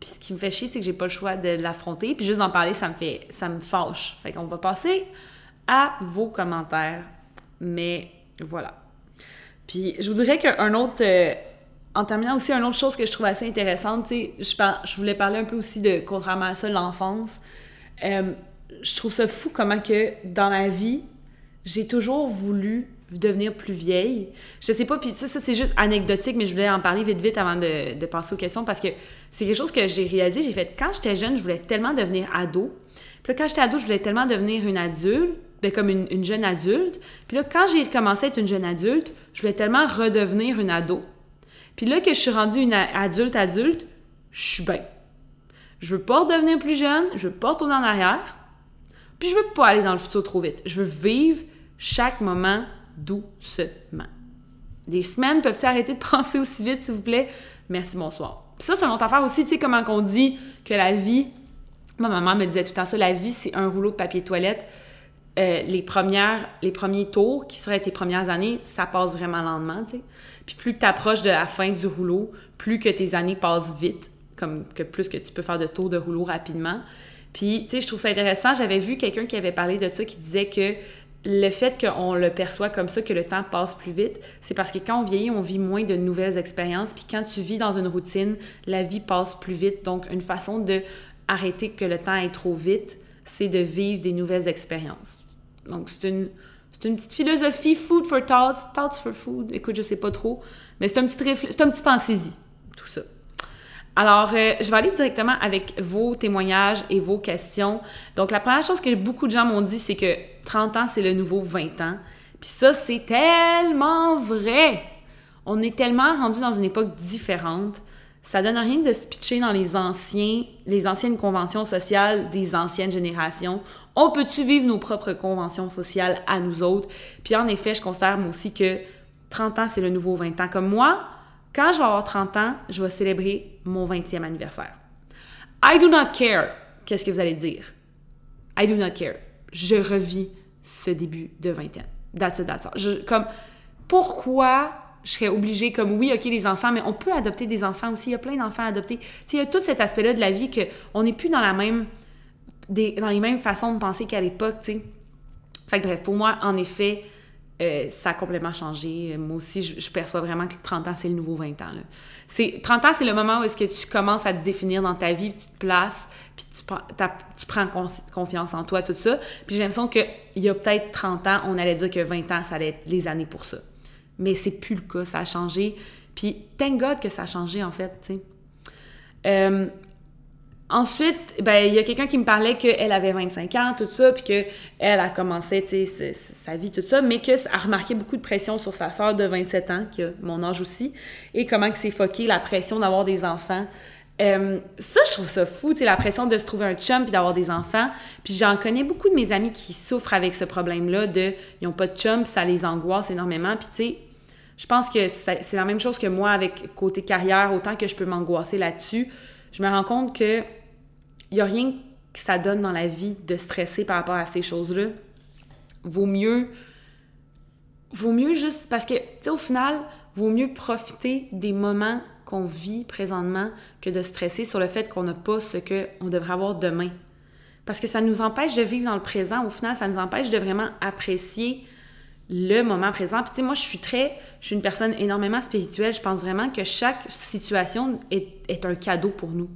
Puis ce qui me fait chier, c'est que j'ai pas le choix de l'affronter. Puis juste d'en parler, ça me fait, ça me fâche. Fait qu'on va passer à vos commentaires. Mais voilà. Puis je vous dirais qu'un autre, euh, en terminant aussi, une autre chose que je trouve assez intéressante, tu je, je voulais parler un peu aussi de, contrairement à ça, l'enfance. Euh, je trouve ça fou comment que dans ma vie, j'ai toujours voulu devenir plus vieille. Je sais pas, puis ça, ça c'est juste anecdotique, mais je voulais en parler vite, vite avant de, de passer aux questions parce que c'est quelque chose que j'ai réalisé. J'ai fait, quand j'étais jeune, je voulais tellement devenir ado. Puis là, quand j'étais ado, je voulais tellement devenir une adulte, ben, comme une, une, jeune adulte. Puis là, quand j'ai commencé à être une jeune adulte, je voulais tellement redevenir une ado. Puis là que je suis rendue une adulte adulte, je suis bien. Je veux pas redevenir plus jeune, je veux pas retourner en arrière. Puis je veux pas aller dans le futur trop vite. Je veux vivre chaque moment doucement. Les semaines peuvent s'arrêter de penser aussi vite, s'il vous plaît? Merci, bonsoir. Puis ça, c'est une autre affaire aussi, tu sais, comment qu'on dit que la vie... Ma maman me disait tout le temps ça, la vie, c'est un rouleau de papier toilette. Euh, les premiers tours, qui seraient tes premières années, ça passe vraiment lentement, tu sais. Puis plus que tu approches de la fin du rouleau, plus que tes années passent vite, comme que plus que tu peux faire de tours de rouleau rapidement. Puis, tu sais, je trouve ça intéressant. J'avais vu quelqu'un qui avait parlé de ça, qui disait que le fait qu'on le perçoit comme ça, que le temps passe plus vite, c'est parce que quand on vieillit, on vit moins de nouvelles expériences. Puis quand tu vis dans une routine, la vie passe plus vite. Donc, une façon de arrêter que le temps aille trop vite, c'est de vivre des nouvelles expériences. Donc, c'est une, petite philosophie, food for thoughts, thoughts for food. Écoute, je sais pas trop, mais c'est un petit, c'est un petit tout ça. Alors, euh, je vais aller directement avec vos témoignages et vos questions. Donc, la première chose que beaucoup de gens m'ont dit, c'est que 30 ans, c'est le nouveau 20 ans. Puis ça, c'est tellement vrai. On est tellement rendu dans une époque différente. Ça donne rien de se pitcher dans les anciens, les anciennes conventions sociales des anciennes générations. On peut-tu vivre nos propres conventions sociales à nous autres? Puis en effet, je considère moi aussi que 30 ans, c'est le nouveau 20 ans. Comme moi, quand je vais avoir 30 ans, je vais célébrer mon 20e anniversaire. I do not care. Qu'est-ce que vous allez dire? I do not care. Je revis ce début de vingtaine. That's it, that's all. Je, comme, pourquoi je serais obligée, comme oui, OK, les enfants, mais on peut adopter des enfants aussi. Il y a plein d'enfants à adopter. il y a tout cet aspect-là de la vie qu'on n'est plus dans la même. Dans les mêmes façons de penser qu'à l'époque, tu sais. Fait que bref, pour moi, en effet, euh, ça a complètement changé. Moi aussi, je, perçois vraiment que 30 ans, c'est le nouveau 20 ans. C'est, 30 ans, c'est le moment où est-ce que tu commences à te définir dans ta vie, puis tu te places, puis tu, prends confiance en toi, tout ça. Puis j'ai l'impression qu'il y a peut-être 30 ans, on allait dire que 20 ans, ça allait être les années pour ça. Mais c'est plus le cas, ça a changé. Puis thank God que ça a changé, en fait, tu sais. Euh, Ensuite, ben, il y a quelqu'un qui me parlait qu'elle avait 25 ans, tout ça, puis qu'elle a commencé, sa vie, tout ça, mais qu'elle a remarqué beaucoup de pression sur sa sœur de 27 ans, qui a mon âge aussi, et comment que c'est foqué la pression d'avoir des enfants. Euh, ça, je trouve ça fou, la pression de se trouver un chum puis d'avoir des enfants. Puis j'en connais beaucoup de mes amis qui souffrent avec ce problème-là de ils n'ont pas de chum, ça les angoisse énormément. Puis tu sais, je pense que c'est la même chose que moi avec côté carrière, autant que je peux m'angoisser là-dessus. Je me rends compte que n'y a rien que ça donne dans la vie de stresser par rapport à ces choses-là. Vaut mieux. Vaut mieux juste. Parce que, tu sais, au final, vaut mieux profiter des moments qu'on vit présentement que de stresser sur le fait qu'on n'a pas ce qu'on devrait avoir demain. Parce que ça nous empêche de vivre dans le présent. Au final, ça nous empêche de vraiment apprécier le moment présent. Puis tu sais, moi, je suis très... Je suis une personne énormément spirituelle. Je pense vraiment que chaque situation est, est un cadeau pour nous.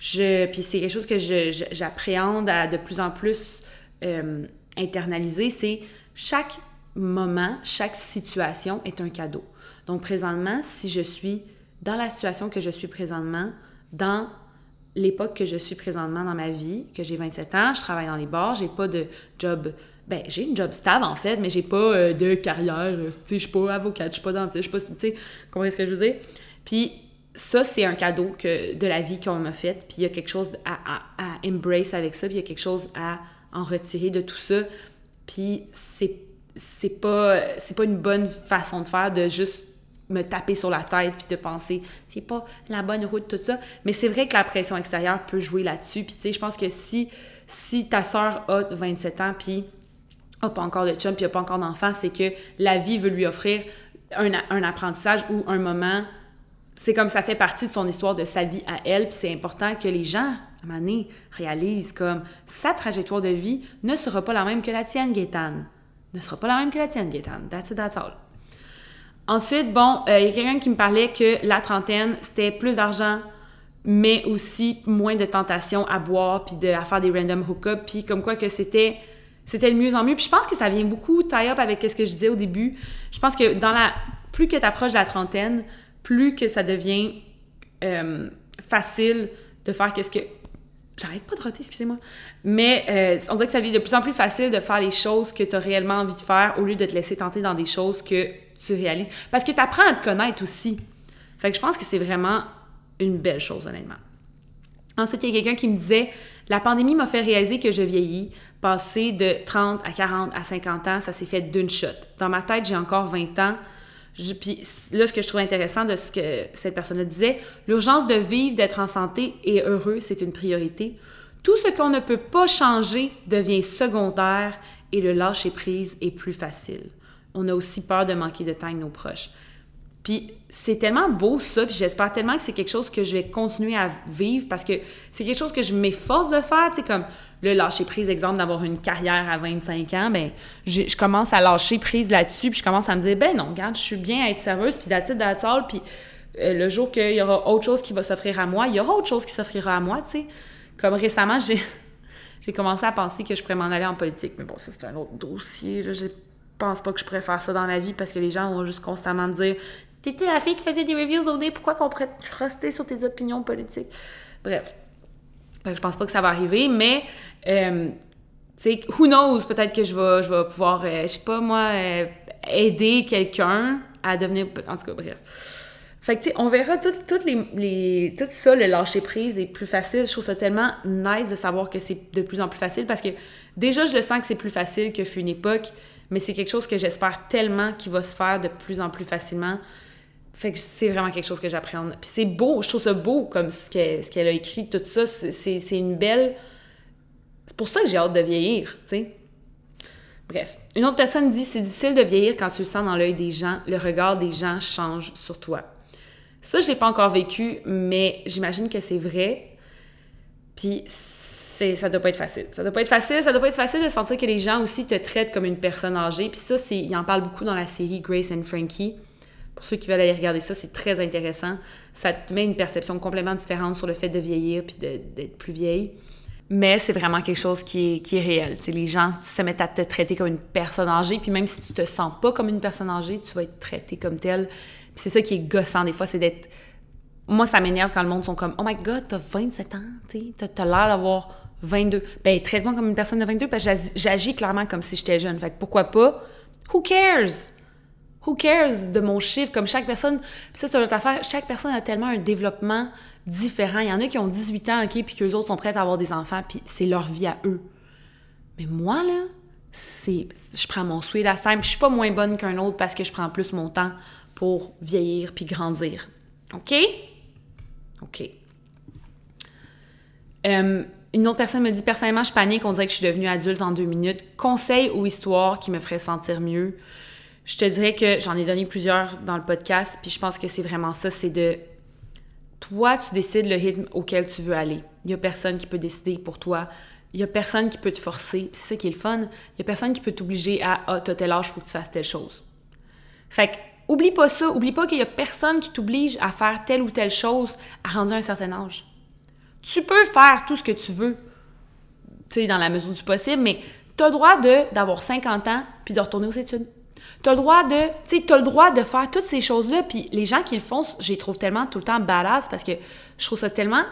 Je, puis c'est quelque chose que j'appréhende à de plus en plus euh, internaliser, c'est chaque moment, chaque situation est un cadeau. Donc présentement, si je suis dans la situation que je suis présentement, dans l'époque que je suis présentement dans ma vie, que j'ai 27 ans, je travaille dans les bars, j'ai pas de job ben j'ai une job stable en fait, mais j'ai pas euh, de carrière, tu sais, je suis pas avocate, je suis pas dentiste, je suis pas, tu sais, comment est-ce que je veux dire? Puis ça, c'est un cadeau que, de la vie qu'on m'a fait. Puis il y a quelque chose à, à, embrace avec ça. Puis il y a quelque chose à en retirer de tout ça. Puis c'est, c'est pas, c'est pas une bonne façon de faire de juste me taper sur la tête puis de penser c'est pas la bonne route tout ça mais c'est vrai que la pression extérieure peut jouer là-dessus puis tu sais je pense que si si ta soeur a 27 ans puis a pas encore de chum puis a pas encore d'enfant c'est que la vie veut lui offrir un, un apprentissage ou un moment c'est comme ça fait partie de son histoire, de sa vie à elle, puis c'est important que les gens, à un moment réalisent comme sa trajectoire de vie ne sera pas la même que la tienne, Gaétane. Ne sera pas la même que la tienne, Gaétane. That's it, that's all. Ensuite, bon, euh, il y a quelqu'un qui me parlait que la trentaine, c'était plus d'argent, mais aussi moins de tentation à boire, puis de, à faire des random hook-up, puis comme quoi que c'était c'était le mieux en mieux. Puis je pense que ça vient beaucoup tie-up avec ce que je disais au début. Je pense que dans la plus que tu approches de la trentaine, plus que ça devient euh, facile de faire qu'est-ce que... J'arrête pas de roter, excusez-moi. Mais euh, on dirait que ça devient de plus en plus facile de faire les choses que tu as réellement envie de faire au lieu de te laisser tenter dans des choses que tu réalises. Parce que tu apprends à te connaître aussi. Fait que je pense que c'est vraiment une belle chose, honnêtement. Ensuite, il y a quelqu'un qui me disait La pandémie m'a fait réaliser que je vieillis. Passer de 30 à 40 à 50 ans, ça s'est fait d'une shot. Dans ma tête, j'ai encore 20 ans. Puis là, ce que je trouve intéressant de ce que cette personne disait, l'urgence de vivre, d'être en santé et heureux, c'est une priorité. Tout ce qu'on ne peut pas changer devient secondaire et le lâcher prise est plus facile. On a aussi peur de manquer de temps avec nos proches. Puis c'est tellement beau ça, puis j'espère tellement que c'est quelque chose que je vais continuer à vivre parce que c'est quelque chose que je m'efforce de faire, tu sais, comme le lâcher prise, exemple, d'avoir une carrière à 25 ans, ben je commence à lâcher prise là-dessus, puis je commence à me dire, ben non, regarde, je suis bien à être serveuse, puis d'attitude d'attitude, puis euh, le jour qu'il y aura autre chose qui va s'offrir à moi, il y aura autre chose qui s'offrira à moi, tu sais. Comme récemment, j'ai, commencé à penser que je pourrais m'en aller en politique, mais bon, ça c'est un autre dossier, j'ai pense pas que je pourrais faire ça dans ma vie parce que les gens vont juste constamment me dire T'étais la fille qui faisait des reviews au dé, pourquoi qu'on pourrait sur tes opinions politiques? Bref. je pense pas que ça va arriver, mais, euh, sais, who knows, peut-être que je vais, je vais pouvoir, euh, je sais pas moi, euh, aider quelqu'un à devenir. En tout cas, bref. Fait que, tu sais, on verra tout, tout ça, le lâcher prise est plus facile. Je trouve ça tellement nice de savoir que c'est de plus en plus facile parce que déjà, je le sens que c'est plus facile que fut une époque, mais c'est quelque chose que j'espère tellement qu'il va se faire de plus en plus facilement. Fait que c'est vraiment quelque chose que j'apprends. Puis c'est beau, je trouve ça beau comme ce qu'elle a écrit, tout ça. C'est une belle. C'est pour ça que j'ai hâte de vieillir, tu sais. Bref. Une autre personne dit c'est difficile de vieillir quand tu le sens dans l'œil des gens, le regard des gens change sur toi. Ça, je l'ai pas encore vécu, mais j'imagine que c'est vrai. Puis ça doit pas être facile. Ça doit pas être facile, ça doit pas être facile de sentir que les gens aussi te traitent comme une personne âgée. Puis ça, c'est, il en parle beaucoup dans la série Grace and Frankie. Pour ceux qui veulent aller regarder ça, c'est très intéressant. Ça te met une perception complètement différente sur le fait de vieillir puis d'être plus vieille. Mais c'est vraiment quelque chose qui est, qui est réel. les gens se mettent à te traiter comme une personne âgée, puis même si tu te sens pas comme une personne âgée, tu vas être traité comme telle. Puis c'est ça qui est gossant des fois, c'est d'être... Moi, ça m'énerve quand le monde sont comme « Oh my God, t'as 27 ans, tu t'as l'air d'avoir 22. » Ben, traite-moi comme une personne de 22, parce que j'agis clairement comme si j'étais jeune. Fait que pourquoi pas? Who cares? Who cares de mon chiffre? Comme chaque personne, ça c'est autre affaire, chaque personne a tellement un développement différent. Il y en a qui ont 18 ans, OK, puis qu'eux autres sont prêts à avoir des enfants, puis c'est leur vie à eux. Mais moi, là, c'est... Je prends mon sweet last time, puis je suis pas moins bonne qu'un autre parce que je prends plus mon temps pour vieillir puis grandir. OK? OK. Euh, une autre personne me dit personnellement, je panique, on dirait que je suis devenue adulte en deux minutes. Conseil ou histoire qui me ferait sentir mieux? Je te dirais que j'en ai donné plusieurs dans le podcast, puis je pense que c'est vraiment ça, c'est de toi, tu décides le rythme auquel tu veux aller. Il n'y a personne qui peut décider pour toi. Il n'y a personne qui peut te forcer. C'est ça qui est le fun. Il n'y a personne qui peut t'obliger à Ah, t'as tel âge, il faut que tu fasses telle chose. Fait que, oublie pas ça. Oublie pas qu'il n'y a personne qui t'oblige à faire telle ou telle chose à rendre un certain âge. Tu peux faire tout ce que tu veux, tu sais, dans la mesure du possible, mais tu as le droit d'avoir 50 ans puis de retourner aux études. T'as le droit de, tu sais, t'as le droit de faire toutes ces choses-là. Puis les gens qui le font, je les trouve tellement tout le temps badass parce que je trouve ça tellement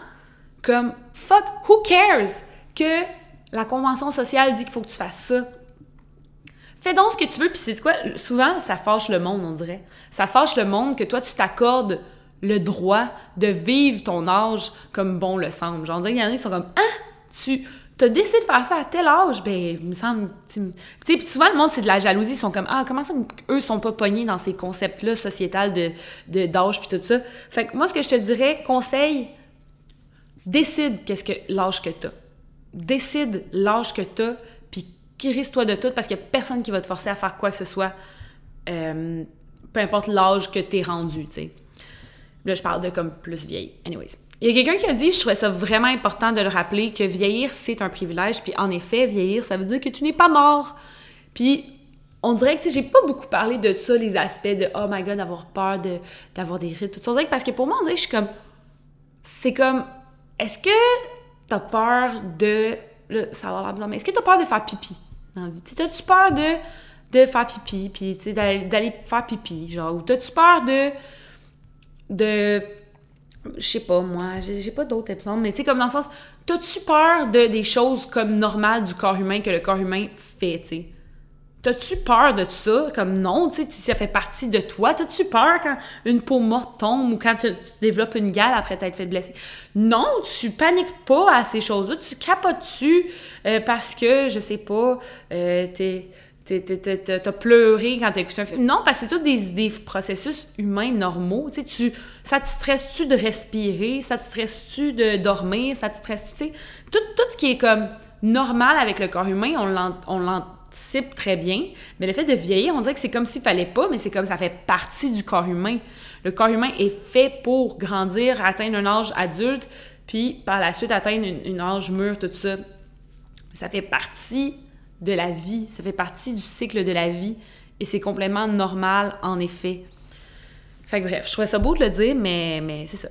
comme fuck, who cares que la convention sociale dit qu'il faut que tu fasses ça? Fais donc ce que tu veux, puis c'est quoi? Souvent, ça fâche le monde, on dirait. Ça fâche le monde que toi, tu t'accordes le droit de vivre ton âge comme bon le semble. Genre, il y en a qui sont comme Ah! Tu, t'as décidé de faire ça à tel âge, ben, il me semble. Tu sais, puis souvent, le monde, c'est de la jalousie. Ils sont comme, ah, comment ça, eux sont pas pognés dans ces concepts-là sociétals de, de, d'âge, puis tout ça. Fait que moi, ce que je te dirais, conseil, décide qu'est-ce que l'âge que t'as. Décide l'âge que t'as, puis crisse-toi de tout, parce qu'il y a personne qui va te forcer à faire quoi que ce soit, euh, peu importe l'âge que t'es rendu, tu sais. Là, je parle de comme plus vieille. Anyways. Il y a quelqu'un qui a dit, je trouvais ça vraiment important de le rappeler, que vieillir, c'est un privilège. Puis en effet, vieillir, ça veut dire que tu n'es pas mort. Puis on dirait que, j'ai pas beaucoup parlé de ça, les aspects de, oh my god, d'avoir peur de, d'avoir des rites, tout ça. Parce que pour moi, on dirait que je suis comme, c'est comme, est-ce que t'as peur de, là, ça va l'air bizarre, mais est-ce que t'as peur de faire pipi dans la vie? T'as-tu peur de, de faire pipi, puis, d'aller, d'aller faire pipi, genre, ou t'as-tu peur de, de je sais pas, moi, j'ai pas d'autres exemples, mais tu sais, comme dans le sens, t'as-tu peur de des choses comme normales du corps humain que le corps humain fait, tu sais? T'as-tu peur de ça? Comme non, tu sais, ça fait partie de toi. T'as-tu peur quand une peau morte tombe ou quand tu, développes une gale après t'être fait blesser? Non, tu paniques pas à ces choses-là. Tu capotes-tu euh, parce que, je sais pas, euh, t'es t'as pleuré quand t'as écouté un film. Non, parce que c'est tout des, des, processus humains normaux. Tu sais, tu, ça te stresse-tu de respirer? Ça te stresse-tu de dormir? Ça te stresse-tu? Tout, tout ce qui est comme normal avec le corps humain, on l'anticipe très bien. Mais le fait de vieillir, on dirait que c'est comme s'il fallait pas, mais c'est comme ça fait partie du corps humain. Le corps humain est fait pour grandir, atteindre un âge adulte, puis par la suite atteindre une, âge mûr, tout ça. Ça fait partie de la vie, ça fait partie du cycle de la vie et c'est complètement normal en effet. Fait que bref, je trouvais ça beau de le dire, mais, mais c'est ça.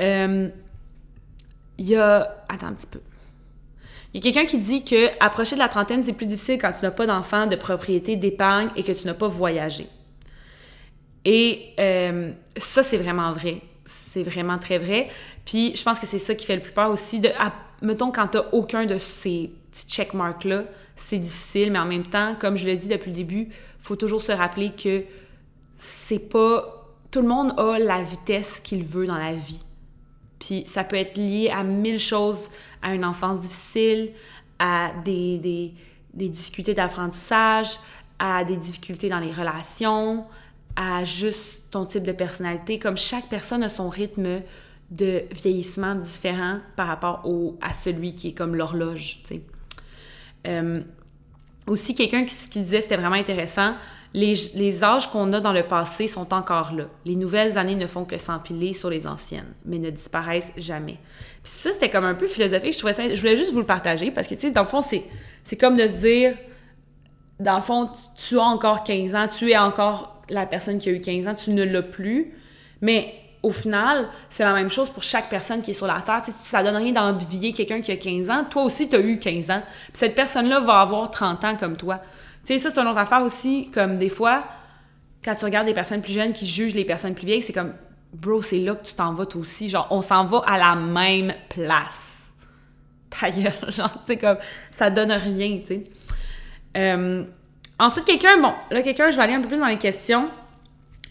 Euh, il y a. Attends un petit peu. Il y a quelqu'un qui dit que approcher de la trentaine, c'est plus difficile quand tu n'as pas d'enfant, de propriété, d'épargne et que tu n'as pas voyagé. Et euh, ça, c'est vraiment vrai. C'est vraiment très vrai. Puis je pense que c'est ça qui fait le plus peur aussi. De, mettons, quand tu n'as aucun de ces petits checkmarks-là, c'est difficile, mais en même temps, comme je l'ai dit depuis le début, faut toujours se rappeler que c'est pas. Tout le monde a la vitesse qu'il veut dans la vie. Puis ça peut être lié à mille choses, à une enfance difficile, à des, des, des difficultés d'apprentissage, à des difficultés dans les relations, à juste ton type de personnalité. Comme chaque personne a son rythme de vieillissement différent par rapport au, à celui qui est comme l'horloge, tu sais. Euh, aussi, quelqu'un qui, disait, c'était vraiment intéressant, les, les âges qu'on a dans le passé sont encore là. Les nouvelles années ne font que s'empiler sur les anciennes, mais ne disparaissent jamais. Puis ça, c'était comme un peu philosophique. Je, voulais juste vous le partager parce que, tu sais, dans le fond, c'est, c'est comme de se dire, dans le fond, tu as encore 15 ans, tu es encore la personne qui a eu 15 ans, tu ne l'as plus, mais au final, c'est la même chose pour chaque personne qui est sur la Terre. Tu sais, ça donne rien d'envier quelqu'un qui a 15 ans. Toi aussi, tu as eu 15 ans. Puis cette personne-là va avoir 30 ans comme toi. Tu sais, ça, c'est une autre affaire aussi. Comme des fois, quand tu regardes des personnes plus jeunes qui jugent les personnes plus vieilles, c'est comme, bro, c'est là que tu t'en vas toi aussi. Genre, on s'en va à la même place. Ta Genre, tu comme, ça donne rien, tu sais. Euh, ensuite, quelqu'un, bon, là, quelqu'un, je vais aller un peu plus dans les questions.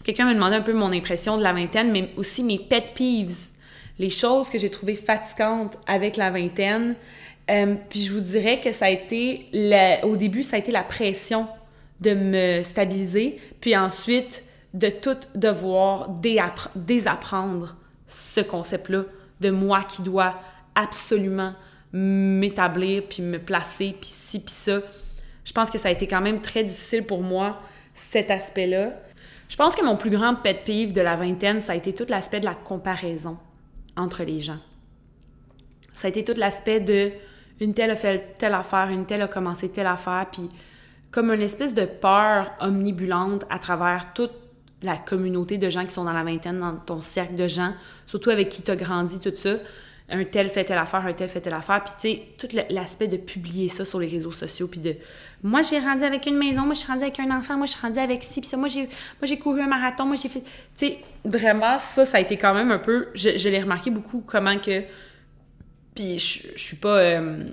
Quelqu'un m'a demandé un peu mon impression de la vingtaine, mais aussi mes pet peeves, les choses que j'ai trouvées fatigantes avec la vingtaine. Euh, puis je vous dirais que ça a été, au début, ça a été la pression de me stabiliser, puis ensuite de tout devoir désapprendre ce concept-là de moi qui doit absolument m'établir, puis me placer, puis ci, puis ça. Je pense que ça a été quand même très difficile pour moi, cet aspect-là. Je pense que mon plus grand pet peeve de la vingtaine, ça a été tout l'aspect de la comparaison entre les gens. Ça a été tout l'aspect de une telle a fait telle affaire, une telle a commencé telle affaire, puis comme une espèce de peur omnibulante à travers toute la communauté de gens qui sont dans la vingtaine, dans ton cercle de gens, surtout avec qui tu as grandi, tout ça un tel fait telle affaire, un tel fait telle affaire. Puis, tu sais, tout l'aspect de publier ça sur les réseaux sociaux. Puis de, moi, j'ai rendu avec une maison, moi, je suis rendue avec un enfant, moi, je suis rendue avec ci, puis ça, moi, j'ai, couru un marathon, moi, j'ai fait. Tu sais, vraiment, ça, ça a été quand même un peu. Je, je l'ai remarqué beaucoup, comment que. Puis, je, je suis pas. Euh,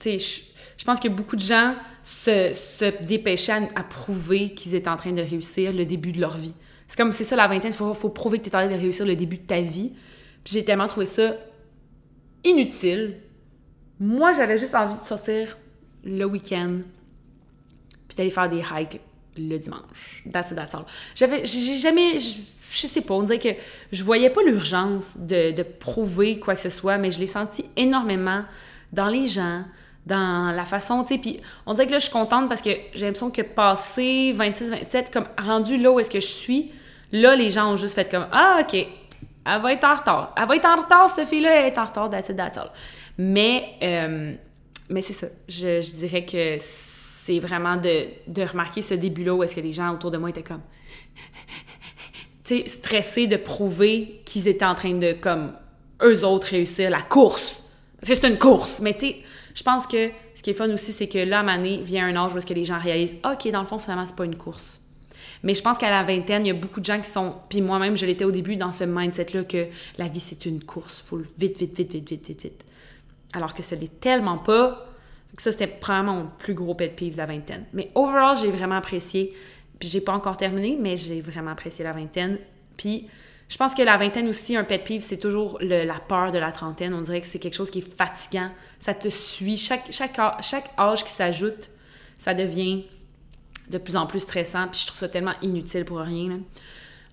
tu sais, je, pense que beaucoup de gens se, se dépêchaient à, prouver qu'ils étaient en train de réussir le début de leur vie. C'est comme, c'est ça la vingtaine, il faut, faut prouver que tu es en train de réussir le début de ta vie j'ai tellement trouvé ça inutile. Moi, j'avais juste envie de sortir le week-end, puis d'aller faire des hikes le dimanche. That's it, that's. J'avais, j'ai jamais, je, sais pas, on dirait que je voyais pas l'urgence de, de, prouver quoi que ce soit, mais je l'ai senti énormément dans les gens, dans la façon, tu sais, puis on dirait que là, je suis contente parce que j'ai l'impression que passé 26-27, comme rendu là où est-ce que je suis, Là, les gens ont juste fait comme Ah, OK, elle va être en retard. Elle va être en retard, cette fille-là, elle est en retard, that's it. Mais, euh, mais c'est ça. Je, je, dirais que c'est vraiment de, de, remarquer ce début-là où est-ce que les gens autour de moi étaient comme. tu sais, stressés de prouver qu'ils étaient en train de, comme, eux autres réussir la course. Parce que c'est une course. Mais tu sais, je pense que ce qui est fun aussi, c'est que là, à Mané, vient un âge où est-ce que les gens réalisent, OK, dans le fond, finalement, c'est pas une course. Mais je pense qu'à la vingtaine, il y a beaucoup de gens qui sont, puis moi-même, je l'étais au début dans ce mindset-là que la vie, c'est une course. Faut vite, vite, vite, vite, vite, vite, vite. Alors que ce n'est tellement pas. Ça, c'était probablement mon plus gros pet peeve de la vingtaine. Mais overall, j'ai vraiment apprécié. Puis j'ai pas encore terminé, mais j'ai vraiment apprécié la vingtaine. Puis je pense que la vingtaine aussi, un pet peeve, c'est toujours la peur de la trentaine. On dirait que c'est quelque chose qui est fatigant. Ça te suit. Chaque, chaque, chaque âge qui s'ajoute, ça devient de plus en plus stressant. Puis je trouve ça tellement inutile pour rien.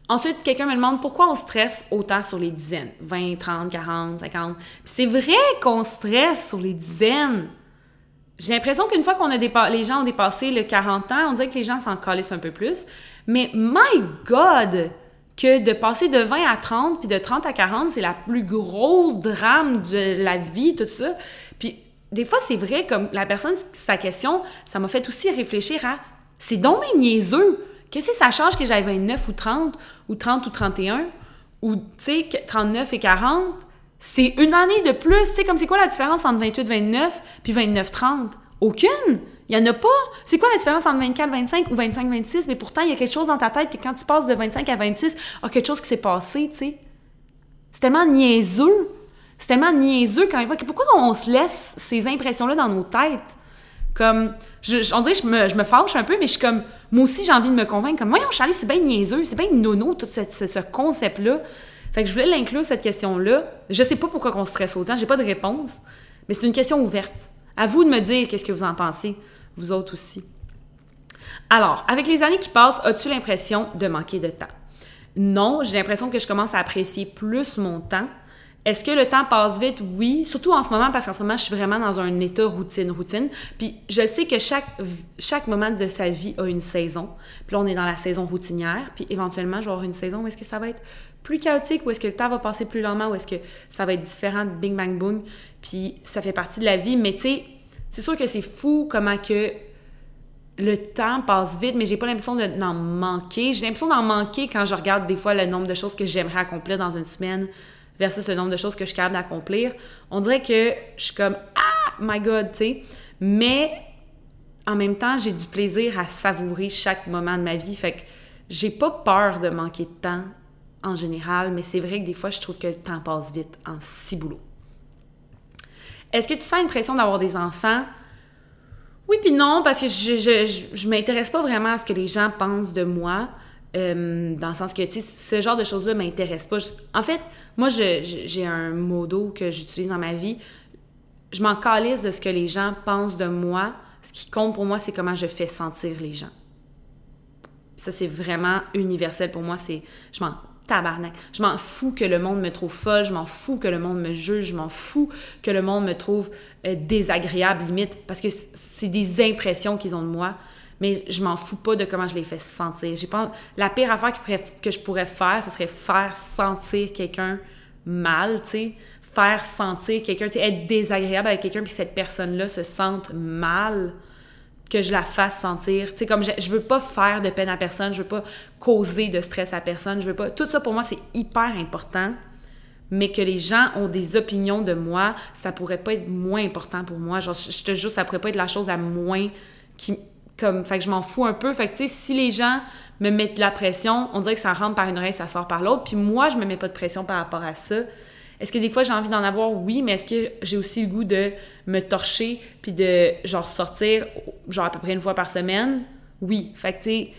Ensuite, quelqu'un me demande pourquoi on stresse autant sur les dizaines. 20, 30, 40, 50. Puis c'est vrai qu'on stresse sur les dizaines. J'ai l'impression qu'une fois qu'on a les gens ont dépassé le 40 ans, on dirait que les gens s'en calissent un peu plus. Mais my God! que de passer de 20 à 30 puis de 30 à 40, c'est la plus grosse drame de la vie, tout ça. Puis des fois, c'est vrai, comme la personne, sa question, ça m'a fait aussi réfléchir à c'est donc mes niaiseux. Qu'est-ce que ça change que j'aille 29 ou 30 ou 30 ou 31 ou, tu sais, 39 et 40? C'est une année de plus. Tu sais, comme c'est quoi la différence entre 28 29 puis 29 30? Aucune! Il n'y en a pas. C'est quoi la différence entre 24, 25 ou 25, 26? Mais pourtant, il y a quelque chose dans ta tête que quand tu passes de 25 à 26, il y a quelque chose qui s'est passé, tu sais. C'est tellement niaiseux. C'est tellement niaiseux quand même. Pourquoi on se laisse ces impressions-là dans nos têtes? Comme, on dirait je me, je fâche un peu, mais je suis comme, moi aussi, j'ai envie de me convaincre. Comme, voyons, Charlie, c'est bien niaiseux, c'est bien nono, tout ce, ce, concept-là. Fait que je voulais l'inclure, cette question-là. Je sais pas pourquoi on stresse autant, j'ai pas de réponse, mais c'est une question ouverte. À vous de me dire qu'est-ce que vous en pensez, vous autres aussi. Alors, avec les années qui passent, as-tu l'impression de manquer de temps? Non, j'ai l'impression que je commence à apprécier plus mon temps. Est-ce que le temps passe vite? Oui, surtout en ce moment, parce qu'en ce moment, je suis vraiment dans un état routine, routine. Puis je sais que chaque, moment de sa vie a une saison. Puis là, on est dans la saison routinière. Puis éventuellement, je vais avoir une saison où est-ce que ça va être plus chaotique, où est-ce que le temps va passer plus lentement, où est-ce que ça va être différent bing, bang, boom. Puis ça fait partie de la vie. Mais tu sais, c'est sûr que c'est fou comment que le temps passe vite, mais j'ai pas l'impression d'en manquer. J'ai l'impression d'en manquer quand je regarde des fois le nombre de choses que j'aimerais accomplir dans une semaine versus le nombre de choses que je suis capable d'accomplir. On dirait que je suis comme Ah, my God, tu sais. Mais en même temps, j'ai du plaisir à savourer chaque moment de ma vie. Fait que j'ai pas peur de manquer de temps en général, mais c'est vrai que des fois, je trouve que le temps passe vite en si boulot. Est-ce que tu sens une pression d'avoir des enfants? Oui puis non, parce que je, je, je, m'intéresse pas vraiment à ce que les gens pensent de moi. Euh, dans le sens que, tu sais, ce genre de choses-là m'intéresse pas. en fait, moi, j'ai un modo que j'utilise dans ma vie. Je m'en calisse de ce que les gens pensent de moi. Ce qui compte pour moi, c'est comment je fais sentir les gens. Ça, c'est vraiment universel pour moi. C'est, je m'en tabarnak. Je m'en fous que le monde me trouve folle, je m'en fous que le monde me juge, je m'en fous que le monde me trouve euh, désagréable limite, parce que c'est des impressions qu'ils ont de moi, mais je m'en fous pas de comment je les fais sentir. J'ai pas la pire affaire que je pourrais faire, ce serait faire sentir quelqu'un mal, tu sais, faire sentir quelqu'un, tu être désagréable avec quelqu'un puis cette personne-là se sente mal que je la fasse sentir. Tu sais, comme je, je, veux pas faire de peine à personne, je veux pas causer de stress à personne, je veux pas. Tout ça pour moi, c'est hyper important. Mais que les gens ont des opinions de moi, ça pourrait pas être moins important pour moi. Genre, je te jure, ça pourrait pas être la chose la moins. Comme, fait que je m'en fous un peu. Fait que, tu sais, si les gens me mettent de la pression, on dirait que ça rentre par une oreille, ça sort par l'autre. Puis moi, je me mets pas de pression par rapport à ça. Est-ce que des fois j'ai envie d'en avoir? Oui, mais est-ce que j'ai aussi le goût de me torcher puis de genre sortir genre à peu près une fois par semaine? Oui. Fait que tu sais,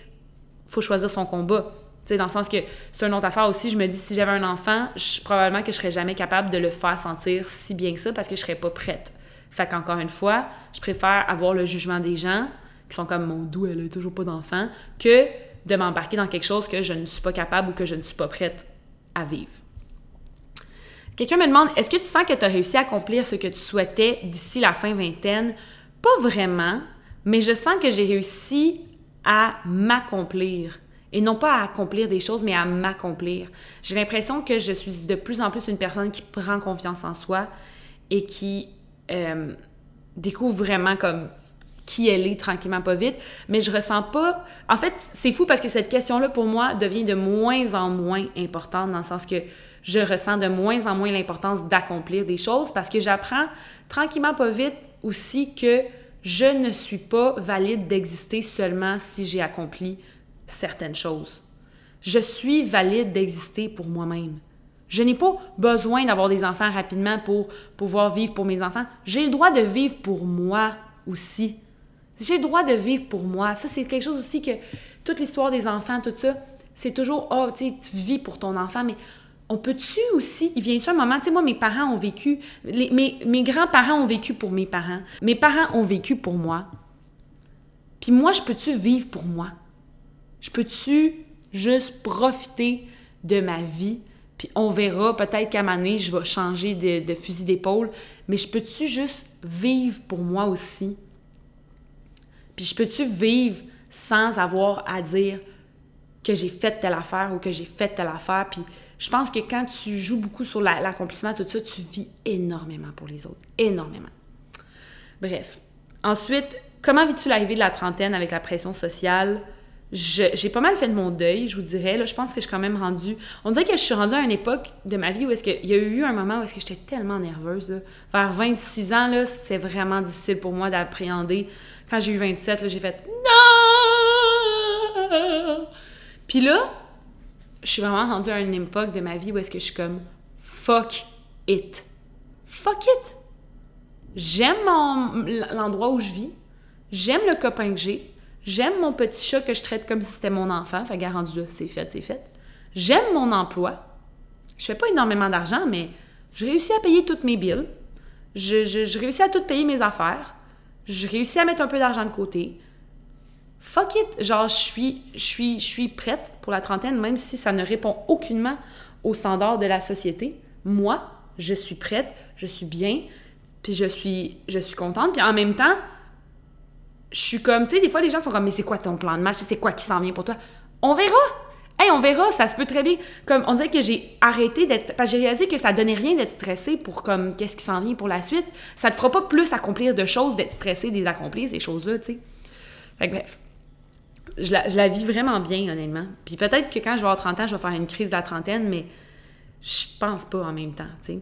faut choisir son combat. Tu sais, dans le sens que c'est une autre affaire aussi. Je me dis, si j'avais un enfant, probablement que je serais jamais capable de le faire sentir si bien que ça parce que je serais pas prête. Fait qu'encore une fois, je préfère avoir le jugement des gens sont comme mon doux, elle a toujours pas d'enfant, que de m'embarquer dans quelque chose que je ne suis pas capable ou que je ne suis pas prête à vivre. Quelqu'un me demande est-ce que tu sens que tu as réussi à accomplir ce que tu souhaitais d'ici la fin vingtaine? Pas vraiment, mais je sens que j'ai réussi à m'accomplir et non pas à accomplir des choses, mais à m'accomplir. J'ai l'impression que je suis de plus en plus une personne qui prend confiance en soi et qui euh, découvre vraiment comme qui elle est tranquillement pas vite, mais je ressens pas. En fait, c'est fou parce que cette question-là pour moi devient de moins en moins importante dans le sens que je ressens de moins en moins l'importance d'accomplir des choses parce que j'apprends tranquillement pas vite aussi que je ne suis pas valide d'exister seulement si j'ai accompli certaines choses. Je suis valide d'exister pour moi-même. Je n'ai pas besoin d'avoir des enfants rapidement pour pouvoir vivre pour mes enfants. J'ai le droit de vivre pour moi aussi. J'ai le droit de vivre pour moi. Ça, c'est quelque chose aussi que toute l'histoire des enfants, tout ça, c'est toujours, oh, tu vis pour ton enfant, mais on peut-tu aussi, il vient-tu un moment, tu sais, moi, mes parents ont vécu, mes, mes grands-parents ont vécu pour mes parents, mes parents ont vécu pour moi. Puis moi, je peux-tu vivre pour moi? Je peux-tu juste profiter de ma vie? Puis on verra, peut-être qu'à ma année, je vais changer de, de fusil d'épaule, mais je peux-tu juste vivre pour moi aussi? Puis je peux-tu vivre sans avoir à dire que j'ai fait telle affaire ou que j'ai fait telle affaire? Puis je pense que quand tu joues beaucoup sur l'accomplissement, tout ça, tu vis énormément pour les autres. Énormément. Bref. Ensuite, comment vis-tu l'arrivée de la trentaine avec la pression sociale? J'ai pas mal fait de mon deuil, je vous dirais. Là, je pense que je suis quand même rendue. On dirait que je suis rendue à une époque de ma vie où est-ce qu'il y a eu un moment où est-ce que j'étais tellement nerveuse. Là. Vers 26 ans, c'est vraiment difficile pour moi d'appréhender. Quand j'ai eu 27, j'ai fait Non! Puis là, je suis vraiment rendue à une époque de ma vie où est-ce que je suis comme fuck it. Fuck it! J'aime l'endroit où je vis. J'aime le copain que j'ai. J'aime mon petit chat que je traite comme si c'était mon enfant. Fait garanti là, c'est fait, c'est fait. J'aime mon emploi. Je fais pas énormément d'argent, mais je réussis à payer toutes mes billes. Je, réussis à tout payer mes affaires. Je réussis à mettre un peu d'argent de côté fuck it, genre je suis, je suis, je suis prête pour la trentaine, même si ça ne répond aucunement aux standards de la société. Moi, je suis prête, je suis bien, puis je suis, je suis contente. Puis en même temps, je suis comme, tu sais, des fois les gens sont comme, mais c'est quoi ton plan de match, c'est quoi qui s'en vient pour toi? On verra! Hey, on verra, ça se peut très bien. Comme on dirait que j'ai arrêté d'être. Parce que j'ai réalisé que ça donnait rien d'être stressé pour comme qu'est-ce qui s'en vient pour la suite. Ça te fera pas plus accomplir de choses d'être stressé, des accomplir, ces choses-là, tu sais. Fait que bref je la, vis vraiment bien, honnêtement. Puis peut-être que quand je vais avoir 30 ans, je vais faire une crise de la trentaine, mais je pense pas en même temps, tu sais.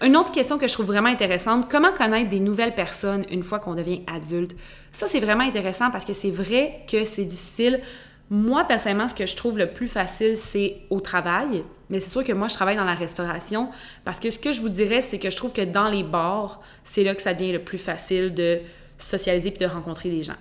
Une autre question que je trouve vraiment intéressante, comment connaître des nouvelles personnes une fois qu'on devient adulte? Ça, c'est vraiment intéressant parce que c'est vrai que c'est difficile. Moi, personnellement, ce que je trouve le plus facile, c'est au travail. Mais c'est sûr que moi, je travaille dans la restauration parce que ce que je vous dirais, c'est que je trouve que dans les bars, c'est là que ça devient le plus facile de socialiser puis de rencontrer des gens.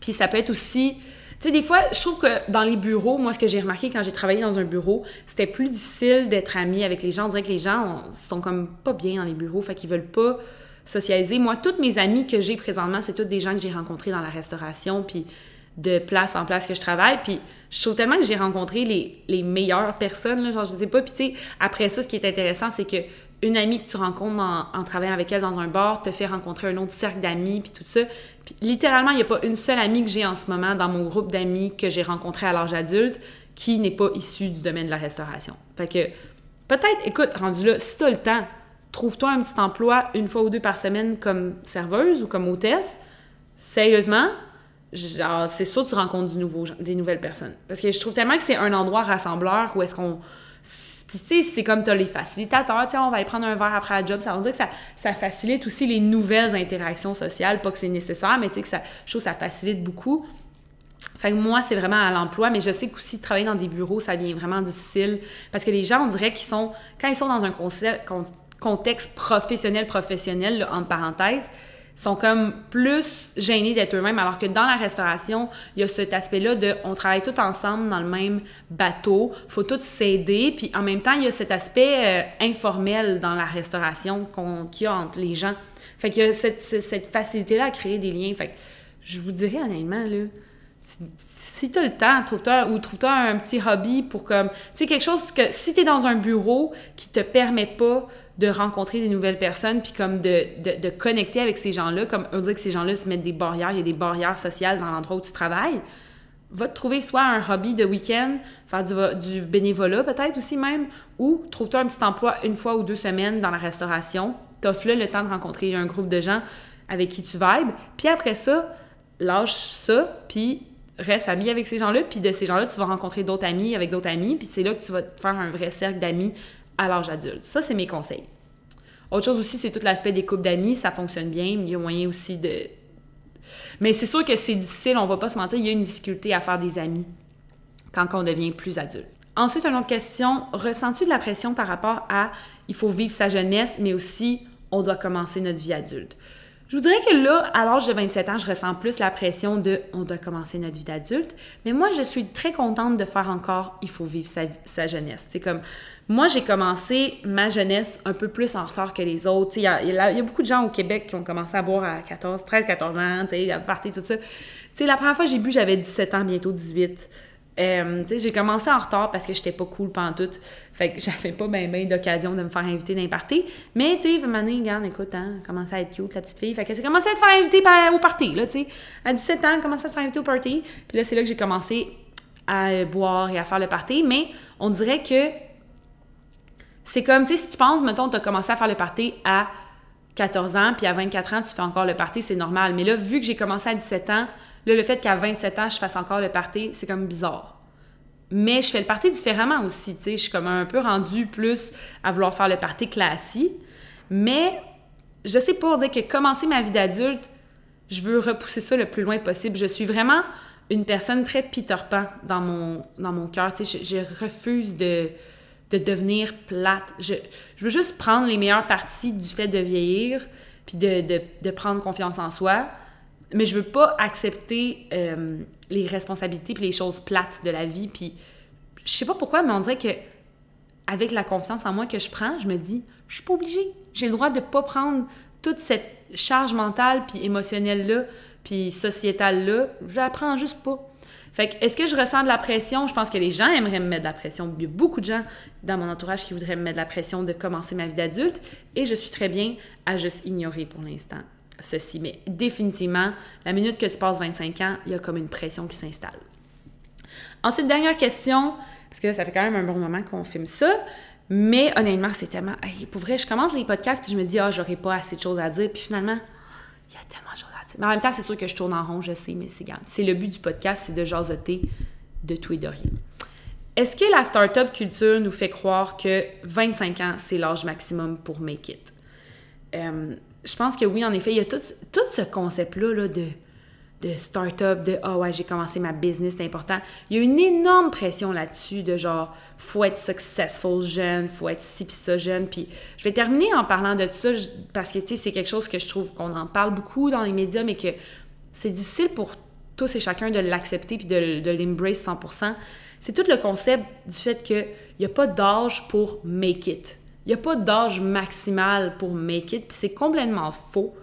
Puis ça peut être aussi... Tu sais, des fois, je trouve que dans les bureaux, moi, ce que j'ai remarqué quand j'ai travaillé dans un bureau, c'était plus difficile d'être ami avec les gens. On dirait que les gens sont comme pas bien dans les bureaux, fait qu'ils veulent pas socialiser. Moi, toutes mes amies que j'ai présentement, c'est toutes des gens que j'ai rencontrés dans la restauration, puis de place en place que je travaille. Puis je trouve tellement que j'ai rencontré les, les meilleures personnes, là, genre, je sais pas. Puis tu sais, après ça, ce qui est intéressant, c'est que une amie que tu rencontres en, travaillant avec elle dans un bar te fait rencontrer un autre cercle d'amis, puis tout ça. Puis, littéralement, il n'y a pas une seule amie que j'ai en ce moment dans mon groupe d'amis que j'ai rencontré à l'âge adulte qui n'est pas issue du domaine de la restauration. Fait que, peut-être, écoute, rendu là, si tu as le temps, trouve-toi un petit emploi une fois ou deux par semaine comme serveuse ou comme hôtesse. Sérieusement, genre, c'est sûr que tu rencontres des nouvelles personnes. Parce que je trouve tellement que c'est un endroit rassembleur où est-ce qu'on puis, tu sais, c'est comme tu as les facilitateurs, tu on va aller prendre un verre après la job. Ça veut dire que ça, ça facilite aussi les nouvelles interactions sociales. Pas que c'est nécessaire, mais tu sais, que ça, je trouve ça facilite beaucoup. Fait que moi, c'est vraiment à l'emploi, mais je sais qu'aussi travailler dans des bureaux, ça devient vraiment difficile. Parce que les gens, on dirait qu'ils sont, quand ils sont dans un contexte professionnel, professionnel, entre parenthèses, sont comme plus gênés d'être eux-mêmes, alors que dans la restauration, il y a cet aspect-là de on travaille tous ensemble dans le même bateau, faut tous s'aider, puis en même temps, il y a cet aspect euh, informel dans la restauration qu'il y a entre les gens. Fait qu'il y a cette, cette facilité-là à créer des liens. Fait que je vous dirais honnêtement, là, si, tu as le temps, trouve-toi ou trouve-toi un petit hobby pour comme, tu sais, quelque chose que si tu es dans un bureau qui te permet pas de rencontrer des nouvelles personnes, puis comme de, de, connecter avec ces gens-là, comme on dit que ces gens-là se mettent des barrières, il y a des barrières sociales dans l'endroit où tu travailles, va te trouver soit un hobby de week-end, faire du, bénévolat peut-être aussi même, ou trouve-toi un petit emploi une fois ou deux semaines dans la restauration. T'offres-le le temps de rencontrer un groupe de gens avec qui tu vibes. Puis après ça, lâche ça, puis reste ami avec ces gens-là. Puis de ces gens-là, tu vas rencontrer d'autres amis avec d'autres amis. Puis c'est là que tu vas te faire un vrai cercle d'amis à l'âge adulte. Ça, c'est mes conseils. Autre chose aussi, c'est tout l'aspect des couples d'amis. Ça fonctionne bien. Il y a moyen aussi de... Mais c'est sûr que c'est difficile, on va pas se mentir, il y a une difficulté à faire des amis quand on devient plus adulte. Ensuite, une autre question, ressens-tu de la pression par rapport à il faut vivre sa jeunesse, mais aussi on doit commencer notre vie adulte? Je vous dirais que là, à l'âge de 27 ans, je ressens plus la pression de on doit commencer notre vie d'adulte. Mais moi, je suis très contente de faire encore il faut vivre sa, jeunesse. C'est comme moi, j'ai commencé ma jeunesse un peu plus en retard que les autres. Il y, a, beaucoup de gens au Québec qui ont commencé à boire à 14, 13, 14 ans, à partir tout ça. sais, la première fois que j'ai bu, j'avais 17 ans, bientôt 18. Euh, j'ai commencé en retard parce que j'étais pas cool pendant tout. Fait que j'avais pas bien ben, d'occasion de me faire inviter d'un party. Mais, tu sais, année, regarde, écoute, hein, commencé à être cute, la petite fille. Fait que j'ai commencé à te faire inviter au party, là. À 17 ans, commencé à se faire inviter au party. Puis là, c'est là que j'ai commencé à boire et à faire le party. Mais on dirait que c'est comme, tu sais, si tu penses, mettons, tu as commencé à faire le party à 14 ans, puis à 24 ans, tu fais encore le party, c'est normal. Mais là, vu que j'ai commencé à 17 ans, Le fait qu'à 27 ans, je fasse encore le party, c'est comme bizarre. Mais je fais le party différemment aussi. Je suis comme un peu rendue plus à vouloir faire le party classique. Mais je sais pas, dirait que commencer ma vie d'adulte, je veux repousser ça le plus loin possible. Je suis vraiment une personne très Peter dans mon, dans mon cœur. Je, refuse de, de devenir plate. Je, veux juste prendre les meilleures parties du fait de vieillir, puis de prendre confiance en soi mais je veux pas accepter euh, les responsabilités puis les choses plates de la vie puis je sais pas pourquoi mais on dirait que avec la confiance en moi que je prends je me dis je suis pas obligée j'ai le droit de pas prendre toute cette charge mentale puis émotionnelle là puis sociétale là je la prends juste pas fait que, est-ce que je ressens de la pression? Je pense que les gens aimeraient me mettre de la pression. Il y a beaucoup de gens dans mon entourage qui voudraient me mettre de la pression de commencer ma vie d'adulte et je suis très bien à juste ignorer pour l'instant ceci. Mais définitivement, la minute que tu passes 25 ans, il y a comme une pression qui s'installe. Ensuite, dernière question, parce que ça fait quand même un bon moment qu'on filme ça. Mais honnêtement, c'est tellement. pour vrai, je commence les podcasts puis je me dis, ah, j'aurais pas assez de choses à dire. Puis finalement, il y a tellement de choses à dire. Mais en même temps, c'est sûr que je tourne en rond, je sais, mais c'est C'est le but du podcast, c'est de jasoter de tout et de rien. Est-ce que la startup culture nous fait croire que 25 ans, c'est l'âge maximum pour make it? Euh, je pense que oui, en effet, il y a tout, ce concept-là de, de start-up, de Ah ouais, j'ai commencé ma business, c'est important. Il y a une énorme pression là-dessus de genre, faut être successful jeune, faut être ci pis ça jeune. Puis je vais terminer en parlant de ça parce que tu sais, c'est quelque chose que je trouve qu'on en parle beaucoup dans les médias, mais que c'est difficile pour tous et chacun de l'accepter puis de, de l'embrace 100%. C'est tout le concept du fait qu'il n'y a pas d'âge pour make it. Il n'y a pas d'âge maximal pour make it, puis c'est complètement faux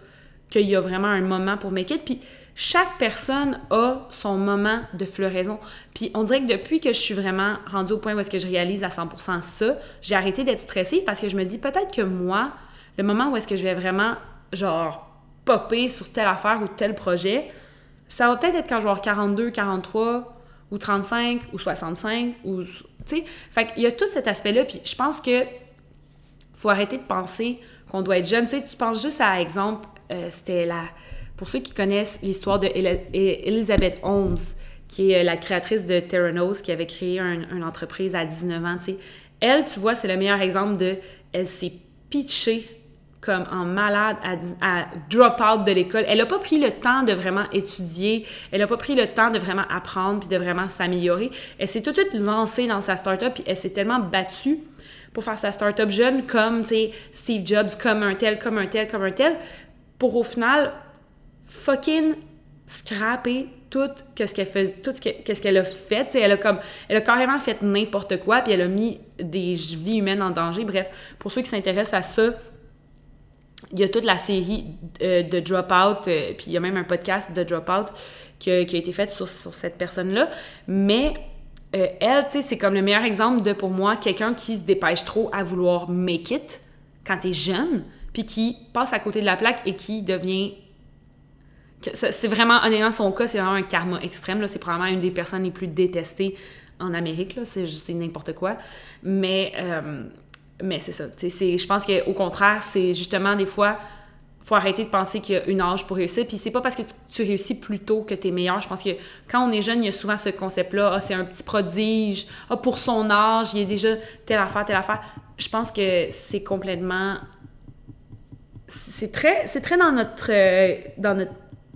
qu'il y a vraiment un moment pour make it. Puis chaque personne a son moment de floraison. Puis on dirait que depuis que je suis vraiment rendue au point où est-ce que je réalise à 100% ça, j'ai arrêté d'être stressée parce que je me dis peut-être que moi, le moment où est-ce que je vais vraiment, genre, popper sur telle affaire ou tel projet, ça va peut-être être quand je vais avoir 42, 43 ou 35 ou 65 ou... Tu sais, fait qu'il y a tout cet aspect-là, puis je pense que faut arrêter de penser qu'on doit être jeune. Tu penses juste à exemple, euh, c'était la. Pour ceux qui connaissent l'histoire de Elizabeth Holmes, qui est euh, la créatrice de Theranos, qui avait créé une entreprise à 19 ans. Elle, tu vois, c'est le meilleur exemple de. Elle s'est pitchée comme en malade à, drop out de l'école. Elle n'a pas pris le temps de vraiment étudier, elle n'a pas pris le temps de vraiment apprendre puis de vraiment s'améliorer. Elle s'est tout de suite lancée dans sa startup puis elle s'est tellement battue pour faire sa start-up jeune comme, Steve Jobs, comme un tel, comme un tel, comme un tel, pour au final fucking scraper tout ce qu'elle fait tout a fait elle a comme elle a carrément fait n'importe quoi puis elle a mis des vies humaines en danger bref pour ceux qui s'intéressent à ça il y a toute la série euh, de Dropout, euh, puis il y a même un podcast de Dropout qui a, qui a été fait sur, sur cette personne-là. Mais euh, elle, c'est comme le meilleur exemple de, pour moi, quelqu'un qui se dépêche trop à vouloir make it quand t'es jeune, puis qui passe à côté de la plaque et qui devient C'est vraiment, honnêtement, son cas, c'est vraiment un karma extrême. C'est probablement une des personnes les plus détestées en Amérique. C'est n'importe quoi. Mais, euh, mais c'est ça. Je pense qu'au contraire, c'est justement des fois faut arrêter de penser qu'il y a une âge pour réussir. Puis c'est pas parce que tu, réussis plus tôt que tu es meilleur. Je pense que quand on est jeune, il y a souvent ce concept-là, ah, c'est un petit prodige, ah, pour son âge, il est déjà telle affaire, telle affaire. Je pense que c'est complètement... C'est très, c'est très dans notre, euh, dans notre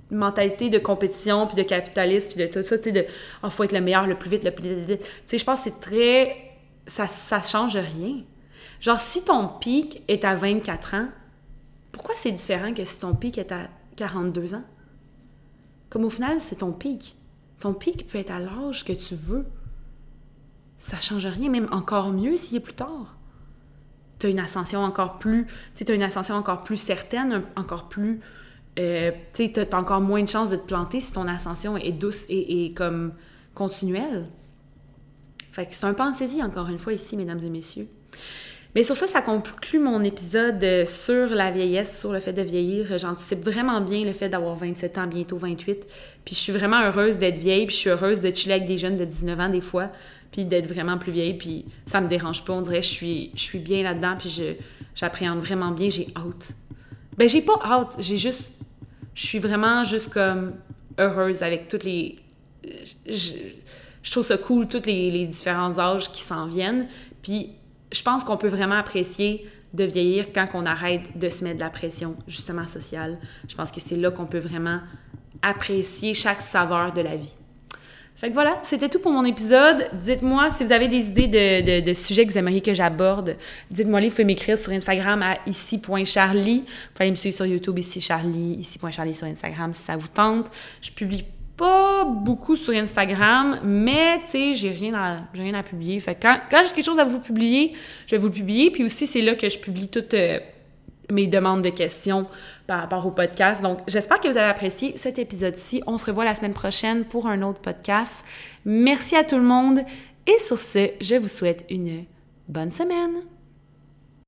mentalité de compétition, puis de capitalisme, puis de tout ça, tu sais, de « ah, faut être le meilleur, le plus vite, le plus vite. Tu sais, je pense que c'est très... Ça, ça change rien. Genre, si ton pic est à 24 ans, pourquoi c'est différent que si ton pic est à 42 ans? Comme au final, c'est ton pic. Ton pic peut être à l'âge que tu veux. Ça change rien, même encore mieux s'il est plus tard. Tu as une ascension encore plus, tu une ascension encore plus certaine, encore plus euh, encore moins de chances de te planter si ton ascension est douce et, comme continuelle. Fait que c'est un pensée-y encore une fois ici, mesdames et messieurs. Mais sur ça, ça conclut mon épisode euh, sur la vieillesse, sur le fait de vieillir. J'anticipe vraiment bien le fait d'avoir 27 ans, bientôt 28. Puis je suis vraiment heureuse d'être vieille, puis je suis heureuse de chiller avec des jeunes de 19 ans des fois, puis d'être vraiment plus vieille, puis ça me dérange pas. On dirait je suis, je suis bien là-dedans, puis j'appréhende vraiment bien, j'ai hâte. Ben j'ai pas hâte, j'ai juste... Je suis vraiment juste comme heureuse avec toutes les... Je, je trouve ça cool, tous les, les différents âges qui s'en viennent. Puis je pense qu'on peut vraiment apprécier de vieillir quand on arrête de se mettre de la pression, justement sociale. Je pense que c'est là qu'on peut vraiment apprécier chaque saveur de la vie. Fait que voilà, c'était tout pour mon épisode. Dites-moi si vous avez des idées de, de, sujets que vous aimeriez que j'aborde. Dites-moi les, vous pouvez m'écrire sur Instagram à ici.charlie. Vous pouvez me suivre sur YouTube ici Charlie, ici.charlie sur Instagram si ça vous tente. Je publie pas beaucoup sur Instagram, mais tu sais, j'ai rien à rien à publier. Fait quand, quand j'ai quelque chose à vous publier, je vais vous le publier. Puis aussi, c'est là que je publie toutes euh, mes demandes de questions par rapport au podcast. Donc, j'espère que vous avez apprécié cet épisode-ci. On se revoit la semaine prochaine pour un autre podcast. Merci à tout le monde. Et sur ce, je vous souhaite une bonne semaine.